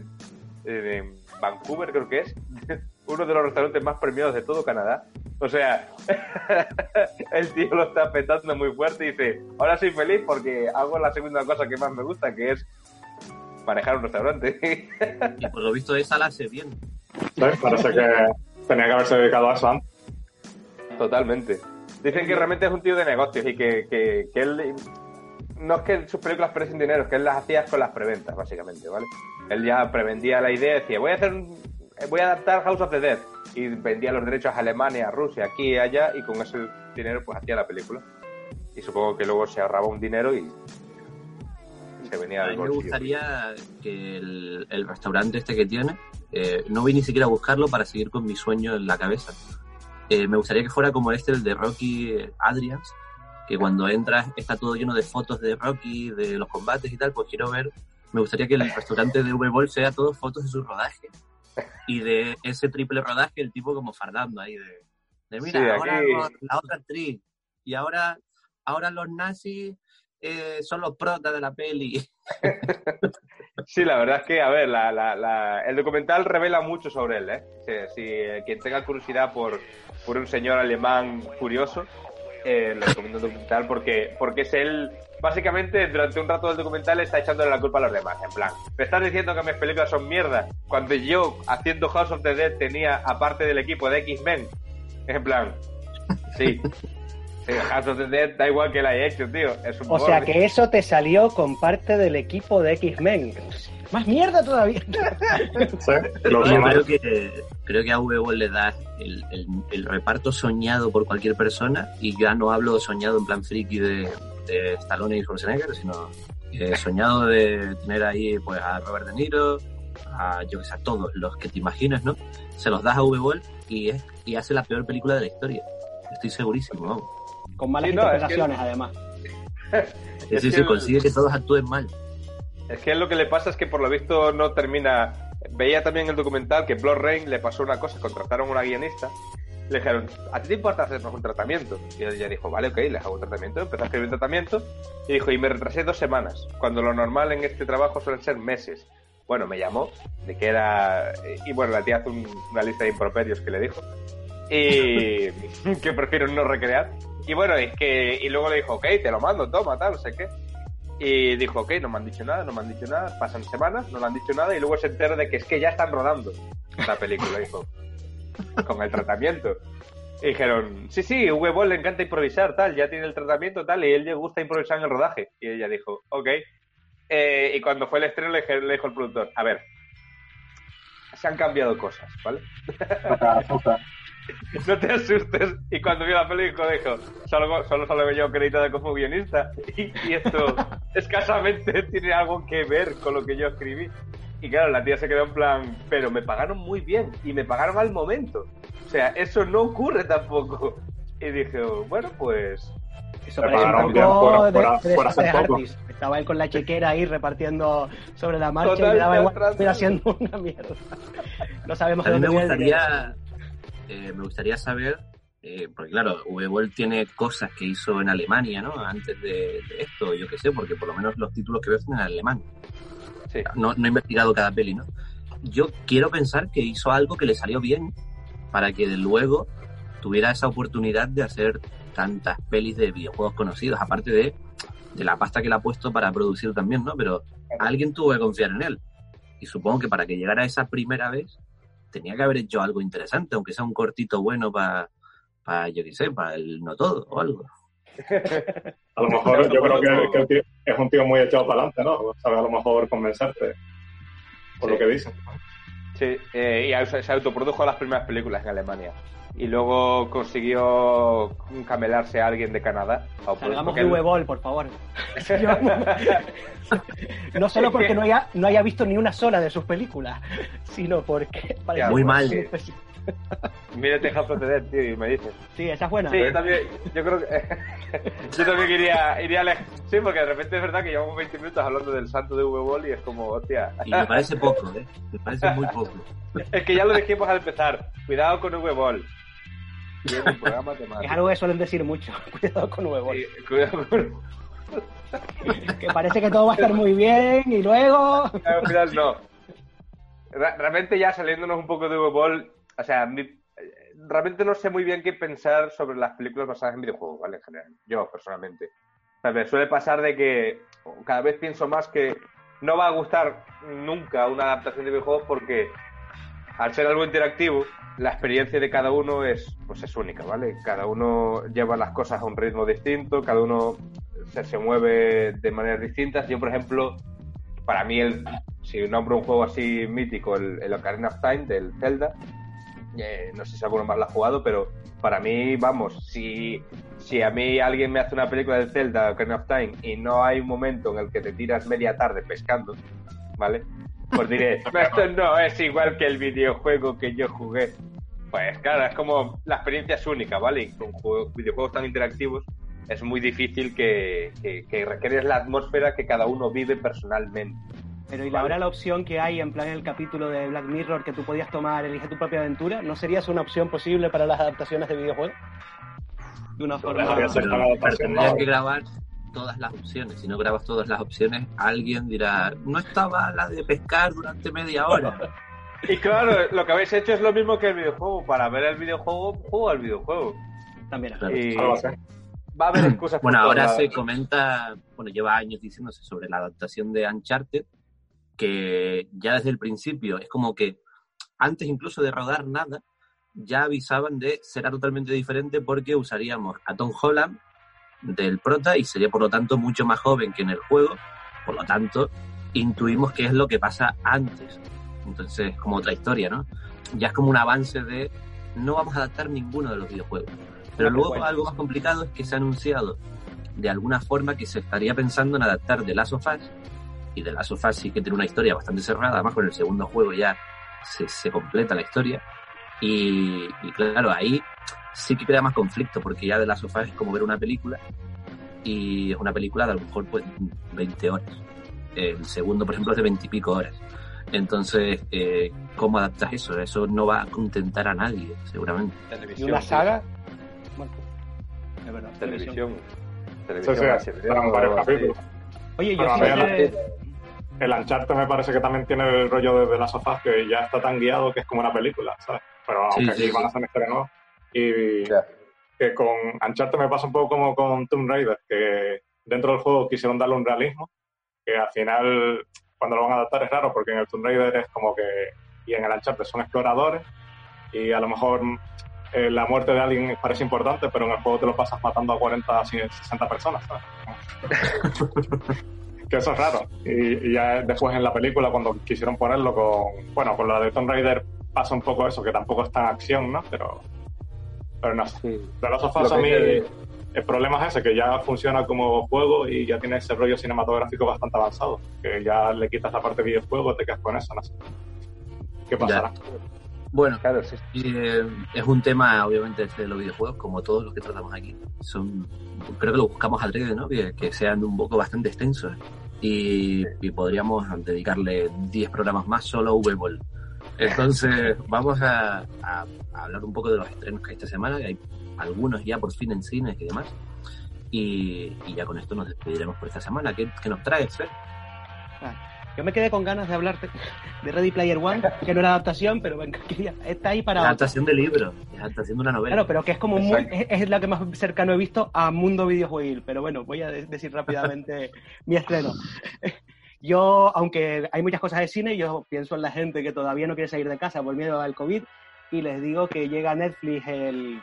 Speaker 5: en, en Vancouver, creo que es. Uno de los restaurantes más premiados de todo Canadá. O sea, el tío lo está petando muy fuerte y dice, ahora soy feliz porque hago la segunda cosa que más me gusta, que es manejar un restaurante.
Speaker 3: Y por lo visto esa la hace bien.
Speaker 6: Parece que tenía que haberse dedicado a eso antes.
Speaker 5: Totalmente. Dicen que realmente es un tío de negocios y que, que, que él... No es que sus películas presen dinero, es que él las hacía con las preventas, básicamente, ¿vale? Él ya prevendía la idea, decía, voy a hacer un- voy a adaptar House of the Dead y vendía los derechos a Alemania, a Rusia, aquí y allá y con ese dinero pues hacía la película. Y supongo que luego se ahorraba un dinero y se venía
Speaker 3: A
Speaker 5: del
Speaker 3: mí me
Speaker 5: bolsillo.
Speaker 3: gustaría que el, el restaurante este que tiene, eh, no voy ni siquiera a buscarlo para seguir con mi sueño en la cabeza. Eh, me gustaría que fuera como este, el de Rocky Adrians, que cuando entras está todo lleno de fotos de Rocky, de los combates y tal, pues quiero ver, me gustaría que el restaurante de V-Ball sea todo fotos de su rodaje. Y de ese triple rodaje, el tipo como fardando ahí de, de mira,
Speaker 5: Sí,
Speaker 3: ahora
Speaker 5: aquí-
Speaker 3: la otra actriz, y ahora, ahora los nazis eh, son los protas de la peli.
Speaker 5: Sí, la verdad es que, a ver, la, la, la- el documental revela mucho sobre él, ¿eh? Si, si, eh, quien tenga curiosidad por, por un señor alemán curioso, eh, le recomiendo el documental porque, porque es él, básicamente, durante un rato del documental está echándole la culpa a los demás. En plan, me estás diciendo que mis películas son mierda cuando yo, haciendo House of the Dead, tenía, aparte del equipo de X-Men, en plan, sí. Sí, House of the Dead da igual que la haya hecho, tío. Es un
Speaker 4: O sea que eso te salió con parte del equipo de X-Men. Más mierda todavía.
Speaker 6: Sí,
Speaker 3: Yo creo que, creo que a V le da el, el- el reparto soñado por cualquier persona, y ya no hablo de soñado en plan friki de, de Stallone y Schwarzenegger, sino eh, soñado de tener ahí pues a Robert De Niro, a yo que sé, a todos los que te imagines, ¿no? Se los das a V y, es, y hace la peor película de la historia. Estoy segurísimo, vamos.
Speaker 4: Con malas
Speaker 5: Sí, no, es que-
Speaker 4: interpretaciones, además.
Speaker 3: Sí,
Speaker 5: Es
Speaker 3: sí, sí, consigue que todos actúen mal.
Speaker 5: Es que lo que le pasa es que por lo visto no termina. Veía también el documental que Blood Rain le pasó una cosa, contrataron a una guionista, le dijeron, ¿a ti te importa hacernos un tratamiento? Y ella dijo, vale, ok, les hago un tratamiento, empezó a escribir un tratamiento y dijo, y me retrasé dos semanas, cuando lo normal en este trabajo suelen ser meses. Bueno, me llamó, de que era... Y bueno, la tía hace un- una lista de improperios que le dijo. Y que prefiero no recrear. Y bueno, es que... Y luego le dijo, ok, te lo mando, toma, tal, no sé qué. Y dijo, ok, no me han dicho nada, no me han dicho nada, pasan semanas, no le han dicho nada, y luego se entera de que es que ya están rodando la película, dijo, con el tratamiento. Y dijeron, sí, sí, V. Ball le encanta improvisar, tal, ya tiene el tratamiento, tal, y él le gusta improvisar en el rodaje. Y ella dijo, ok. Eh, y cuando fue el estreno le, le dijo el productor, a ver, se han cambiado cosas, ¿vale? No te asustes. Y cuando vio la película dijo, solo, solo solo yo acreditado como guionista. Y, y esto escasamente tiene algo que ver con lo que yo escribí. Y claro, la tía se quedó en plan, pero me pagaron muy bien y me pagaron al momento. O sea, eso no ocurre tampoco. Y dije, bueno, pues...
Speaker 4: Eso
Speaker 6: Me
Speaker 4: parece un
Speaker 6: pagaron
Speaker 4: poco
Speaker 6: por-
Speaker 4: de,
Speaker 6: por-
Speaker 4: de
Speaker 6: por
Speaker 4: de. Artis. Estaba él con la chequera ahí repartiendo sobre la marcha
Speaker 5: Total,
Speaker 4: y le daba igual haciendo una mierda. No sabemos
Speaker 3: A mí me gustaría, eh, me gustaría saber, eh, porque claro, V. tiene cosas que hizo en Alemania, ¿no? Antes de, de esto, yo qué sé, porque por lo menos los títulos que veo son en alemán.
Speaker 5: Sí.
Speaker 3: No, no he investigado cada peli, ¿no? Yo quiero pensar que hizo algo que le salió bien para que de luego tuviera esa oportunidad de hacer tantas pelis de videojuegos conocidos, aparte de, de la pasta que le ha puesto para producir también, ¿no? Pero alguien tuvo que confiar en él. Y supongo que para que llegara esa primera vez, tenía que haber hecho algo interesante, aunque sea un cortito bueno para, para yo qué sé, para el no todo o algo.
Speaker 6: A lo mejor yo creo que, que el tío es un tío muy echado para adelante, ¿no? Sabe a lo mejor convencerte por
Speaker 5: Sí.
Speaker 6: lo que dicen.
Speaker 5: Sí, eh, y se autoprodujo las primeras películas en Alemania. Y luego consiguió camelarse a alguien de Canadá. un
Speaker 4: Salgamos de
Speaker 5: él-
Speaker 4: V-Ball, por favor. no solo porque no haya, no haya visto ni una sola de sus películas, sino porque... parece
Speaker 3: Muy
Speaker 4: que-
Speaker 3: mal.
Speaker 4: sí, pues sí.
Speaker 5: Mírate House of the Dead, tío, y me dices.
Speaker 4: Sí, esa es buena.
Speaker 5: Sí, yo también, yo creo que. yo también iría, iría lejos. Sí, porque de repente es verdad que llevamos 20 minutos hablando del santo de V-Ball y es como, hostia.
Speaker 3: Y me parece poco, ¿eh? Me parece muy poco.
Speaker 5: Es que ya lo dijimos al empezar. Cuidado con V-Ball. Tiene un programa
Speaker 4: Es
Speaker 5: temático.
Speaker 4: algo que suelen decir mucho. Cuidado con V-Ball.
Speaker 5: Sí, cuidado con.
Speaker 4: Que parece que todo va a estar muy bien y luego...
Speaker 5: Al final no. Realmente ya saliéndonos un poco de V-Ball, o sea, mi- eh, realmente no sé muy bien qué pensar sobre las películas basadas en videojuegos, ¿vale? En general, yo personalmente. O sea, me suele pasar de que cada vez pienso más que no va a gustar nunca una adaptación de videojuegos porque al ser algo interactivo, la experiencia de cada uno es, pues es única, ¿vale? Cada uno lleva las cosas a un ritmo distinto, cada uno se, mueve de maneras distintas. Yo, por ejemplo, para mí, el, si nombro un juego así mítico, el, el Ocarina of Time del Zelda, eh, no sé si alguno más lo ha jugado, pero para mí, vamos, si, si a mí alguien me hace una película del Zelda, Ocarina of Time, y no hay un momento en el que te tiras media tarde pescando, ¿vale? Pues diré, esto no es igual que el videojuego que yo jugué. Pues claro, es como la experiencia es única, ¿vale? Y con juegos- videojuegos tan interactivos es muy difícil que, que, que recrees la atmósfera que cada uno vive personalmente.
Speaker 4: Pero y la ahora la opción que hay en plan el capítulo de Black Mirror que tú podías tomar, elige tu propia aventura, ¿no sería eso una opción posible para las adaptaciones de videojuegos? De una forma...
Speaker 6: Adaptación,
Speaker 3: tendrías
Speaker 6: ¿no?
Speaker 3: que grabar todas las opciones. Si no grabas todas las opciones, alguien dirá, no estaba la de pescar durante media hora.
Speaker 5: Y claro, lo que habéis hecho es lo mismo que el videojuego. Para ver el videojuego, juego al videojuego.
Speaker 4: También.
Speaker 3: Claro.
Speaker 5: Y. Va a haber excusas.
Speaker 3: Bueno, ahora se
Speaker 5: lados.
Speaker 3: comenta, bueno, lleva años diciéndose sobre la adaptación de Uncharted, que ya desde el principio es como que antes incluso de rodar nada, ya avisaban de será totalmente diferente porque usaríamos a Tom Holland del prota y sería por lo tanto mucho más joven que en el juego, por lo tanto intuimos qué es lo que pasa antes. Entonces, como otra historia, ¿no? Ya es como un avance de no vamos a adaptar ninguno de los videojuegos. Pero luego algo más complicado es que se ha anunciado de alguna forma que se estaría pensando en adaptar The Last of Us, y The Last of Us sí que tiene una historia bastante cerrada, además con el segundo juego ya se, se completa la historia, y, y claro, ahí sí que crea más conflicto, porque ya The Last of Us es como ver una película, y es una película de a lo mejor pues 20 horas. El segundo, por ejemplo, es de 20 y pico horas. Entonces, eh, ¿cómo adaptas eso? Eso no va a contentar a nadie, seguramente.
Speaker 4: Y una saga. Bueno, es verdad.
Speaker 5: Televisión. Televisión.
Speaker 6: sí,
Speaker 5: HBO,
Speaker 6: eran varios capítulos.
Speaker 4: Oye, yo sí que-
Speaker 6: El Uncharted me parece que también tiene el rollo de, de las sofás que ya está tan guiado que es como una película, ¿sabes? Pero
Speaker 3: Sí,
Speaker 6: aunque
Speaker 3: sí,
Speaker 6: aquí van a hacer estreno. Y
Speaker 5: Ya.
Speaker 6: que con Uncharted me pasa un poco como con Tomb Raider, que dentro del juego quisieron darle un realismo, que al final, cuando lo van a adaptar es raro, porque en el Tomb Raider es como que, y en el Uncharted son exploradores, y a lo mejor eh, la muerte de alguien parece importante, pero en el juego te lo pasas matando a 40, 60 personas, ¿sabes? que eso es raro. Y, y ya después en la película, cuando quisieron ponerlo con, bueno, con la de Tomb Raider pasa un poco eso, que tampoco es tan acción, ¿no? Pero, pero no sé.
Speaker 5: Sí.
Speaker 6: De los
Speaker 5: Lo
Speaker 6: sofás a mí el problema es ese, que ya funciona como juego y ya tiene ese rollo cinematográfico bastante avanzado. Que ya le quitas la parte de videojuego, te quedas con eso, no sé. ¿Qué pasará?
Speaker 3: Bueno,
Speaker 5: Claro, sí.
Speaker 3: Eh, es un tema, obviamente, este de los videojuegos, como todos los que tratamos aquí. Son, creo que lo buscamos adrede, ¿no? Que, que sean un poco bastante extensos. Y, y podríamos dedicarle 10 programas más solo a V-Ball. Entonces, vamos a, a- a hablar un poco de los estrenos que hay esta semana, que hay algunos ya por fin en cines y demás. Y, y ya con esto nos despediremos por esta semana. ¿Qué, qué nos traes, Fer?
Speaker 4: Yo me quedé con ganas de hablarte de Ready Player One, que no era adaptación, pero venga, está ahí para
Speaker 3: La adaptación de libro, es adaptación de una novela.
Speaker 4: Claro, pero que es como es, es la que más cercano he visto a mundo videojuegil. Pero bueno, voy a de- decir rápidamente mi estreno. Yo, aunque hay muchas cosas de cine, yo pienso en la gente que todavía no quiere salir de casa por miedo al COVID y les digo que llega a Netflix el,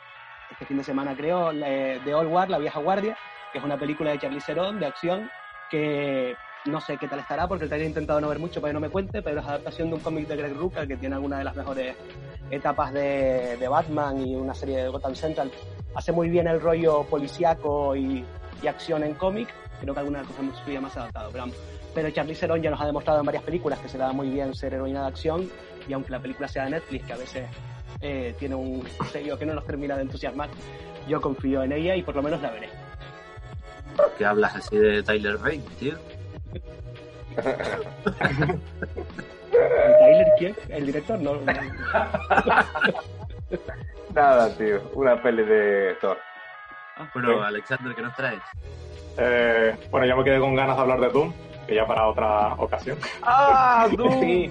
Speaker 4: este fin de semana, creo, de All War, La Vieja Guardia, que es una película de Charlize Theron de acción que no sé qué tal estará porque el he intentado no ver mucho para que no me cuente, pero es adaptación de un cómic de Greg Rucka que tiene algunas de las mejores etapas de, Batman y una serie de Gotham Central. Hace muy bien el rollo policíaco y, y acción en cómic. Creo que alguna cosa sería más adaptado, pero. Pero Charlize Theron ya nos ha demostrado en varias películas que se le da muy bien ser heroína de acción y aunque la película sea de Netflix, que a veces eh, tiene un sello que no nos termina de entusiasmar, yo confío en ella y por lo menos la veré.
Speaker 3: que hablas así de Tyler Rake, tío.
Speaker 4: ¿El Tyler quién? ¿El director? No. no.
Speaker 5: Nada, tío. Una peli de Thor.
Speaker 3: Bueno, Alexander, ¿qué nos traes?
Speaker 6: Eh, bueno, ya me quedé con ganas de hablar de Doom, que ya para otra ocasión.
Speaker 4: ¡Ah, Doom! Sí.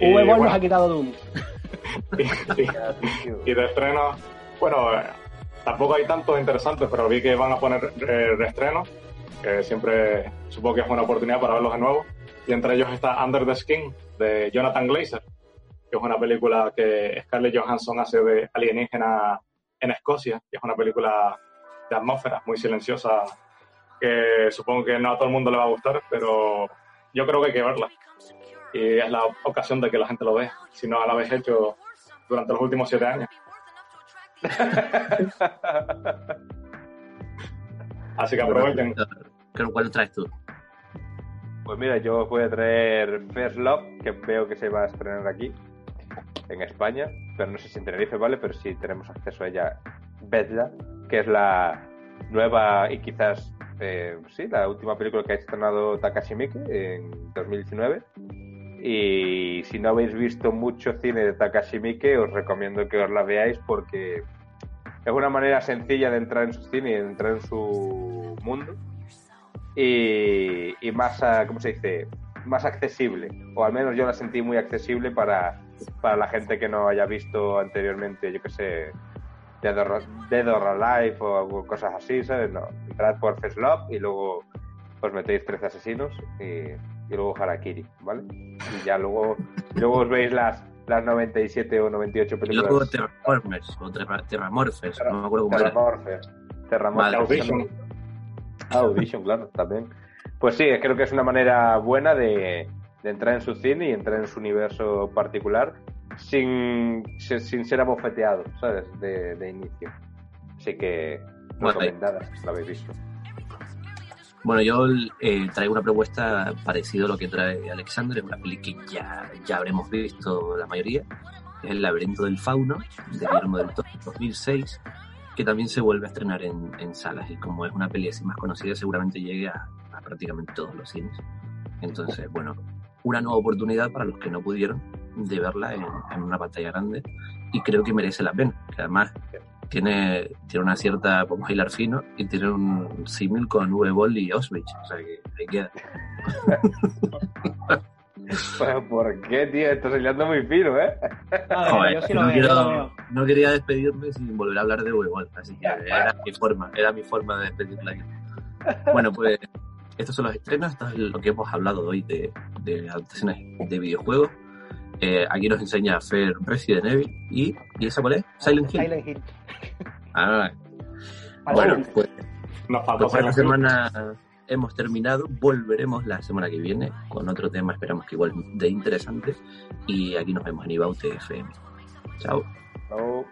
Speaker 6: Bueno.
Speaker 4: nos ha quitado Doom.
Speaker 6: y, y- y de estreno, bueno, eh, tampoco hay tantos interesantes, pero vi que van a poner eh, reestrenos, que siempre supongo que es una oportunidad para verlos de nuevo. Y entre ellos está Under the Skin, de Jonathan Glazer, que es una película que Scarlett Johansson hace de alienígena en Escocia, y es una película de atmósfera muy silenciosa, que supongo que no a todo el mundo le va a gustar, pero yo creo que hay que verla. Y es la ocasión de que la gente lo vea, si no la habéis hecho durante los últimos siete años. Así que aprovechen.
Speaker 3: ¿Qué- ¿Cuál traes tú?
Speaker 5: Pues mira, yo voy a traer First Love, que veo que se va a estrenar aquí, en España, pero no sé si en Tenerife, ¿vale? Pero sí tenemos acceso a ella, vedla, que es la nueva y quizás, eh, sí, la última película que ha estrenado Takashi Miike en 2019. Y si no habéis visto mucho cine de Takashi Miike, os recomiendo que os la veáis porque es una manera sencilla de entrar en su cine de entrar en su mundo y, más, ah, ¿cómo se dice? Más accesible, o al menos yo la sentí muy accesible para, para la gente que no haya visto anteriormente, yo que sé, Dead or, Dead or Alive o cosas así, ¿sabes? No, entrad por First Love y luego os metéis 13 asesinos y, y luego Harakiri, ¿vale? Y ya luego, luego os veis las, las 97 o 98
Speaker 3: Y
Speaker 5: películas.
Speaker 3: luego Terraformers o Terra- Terramorphers, no me acuerdo cómo era.
Speaker 5: Terramorpher. Terramorpher.
Speaker 3: Vale.
Speaker 6: Audition.
Speaker 5: Ah, Audition, claro, también. Pues sí, creo que es una manera buena de, de entrar en su cine y entrar en su universo particular sin, sin, ser abofeteado, ¿sabes? De, de inicio. Así que
Speaker 3: Bueno,
Speaker 5: recomendada, si la habéis visto.
Speaker 3: Bueno, yo eh, traigo una propuesta parecida a lo que trae Alexander, es una peli que ya, ya habremos visto la mayoría, es El laberinto del fauno, de Guillermo del Toro, 2006, que también se vuelve a estrenar en, en salas, y como es una peli así más conocida, seguramente llegue a, a prácticamente todos los cines. Entonces, bueno, una nueva oportunidad para los que no pudieron de verla en, en una pantalla grande, y creo que merece la pena, que además tiene, tiene una cierta, podemos hilar fino, y tiene un símil con V-Ball y Auschwitz. O sea que ahí queda.
Speaker 5: Pues, ¿Por qué, tío? Estás hilando muy fino, ¿eh?
Speaker 4: Ah,
Speaker 3: Joder,
Speaker 4: yo sí
Speaker 3: no,
Speaker 4: lo veo, yo lo
Speaker 3: quiero-
Speaker 4: veo.
Speaker 3: no quería despedirme sin volver a hablar de V-Ball, así que era mi forma, era mi forma de despedirla. Bueno, pues estos son los estrenos, esto es lo que hemos hablado hoy de, de adaptaciones de videojuegos. Eh, aquí nos enseña Fer Resident Evil y, ¿y esa cuál es? Silent Hill.
Speaker 4: Silent Hill.
Speaker 3: Ah, bueno, pues
Speaker 6: Nos falta
Speaker 3: Pues esta semana hemos terminado, volveremos la semana que viene con otro tema, esperamos que igual de interesante. Y aquí nos vemos en Ibaute FM. Chao.
Speaker 5: No.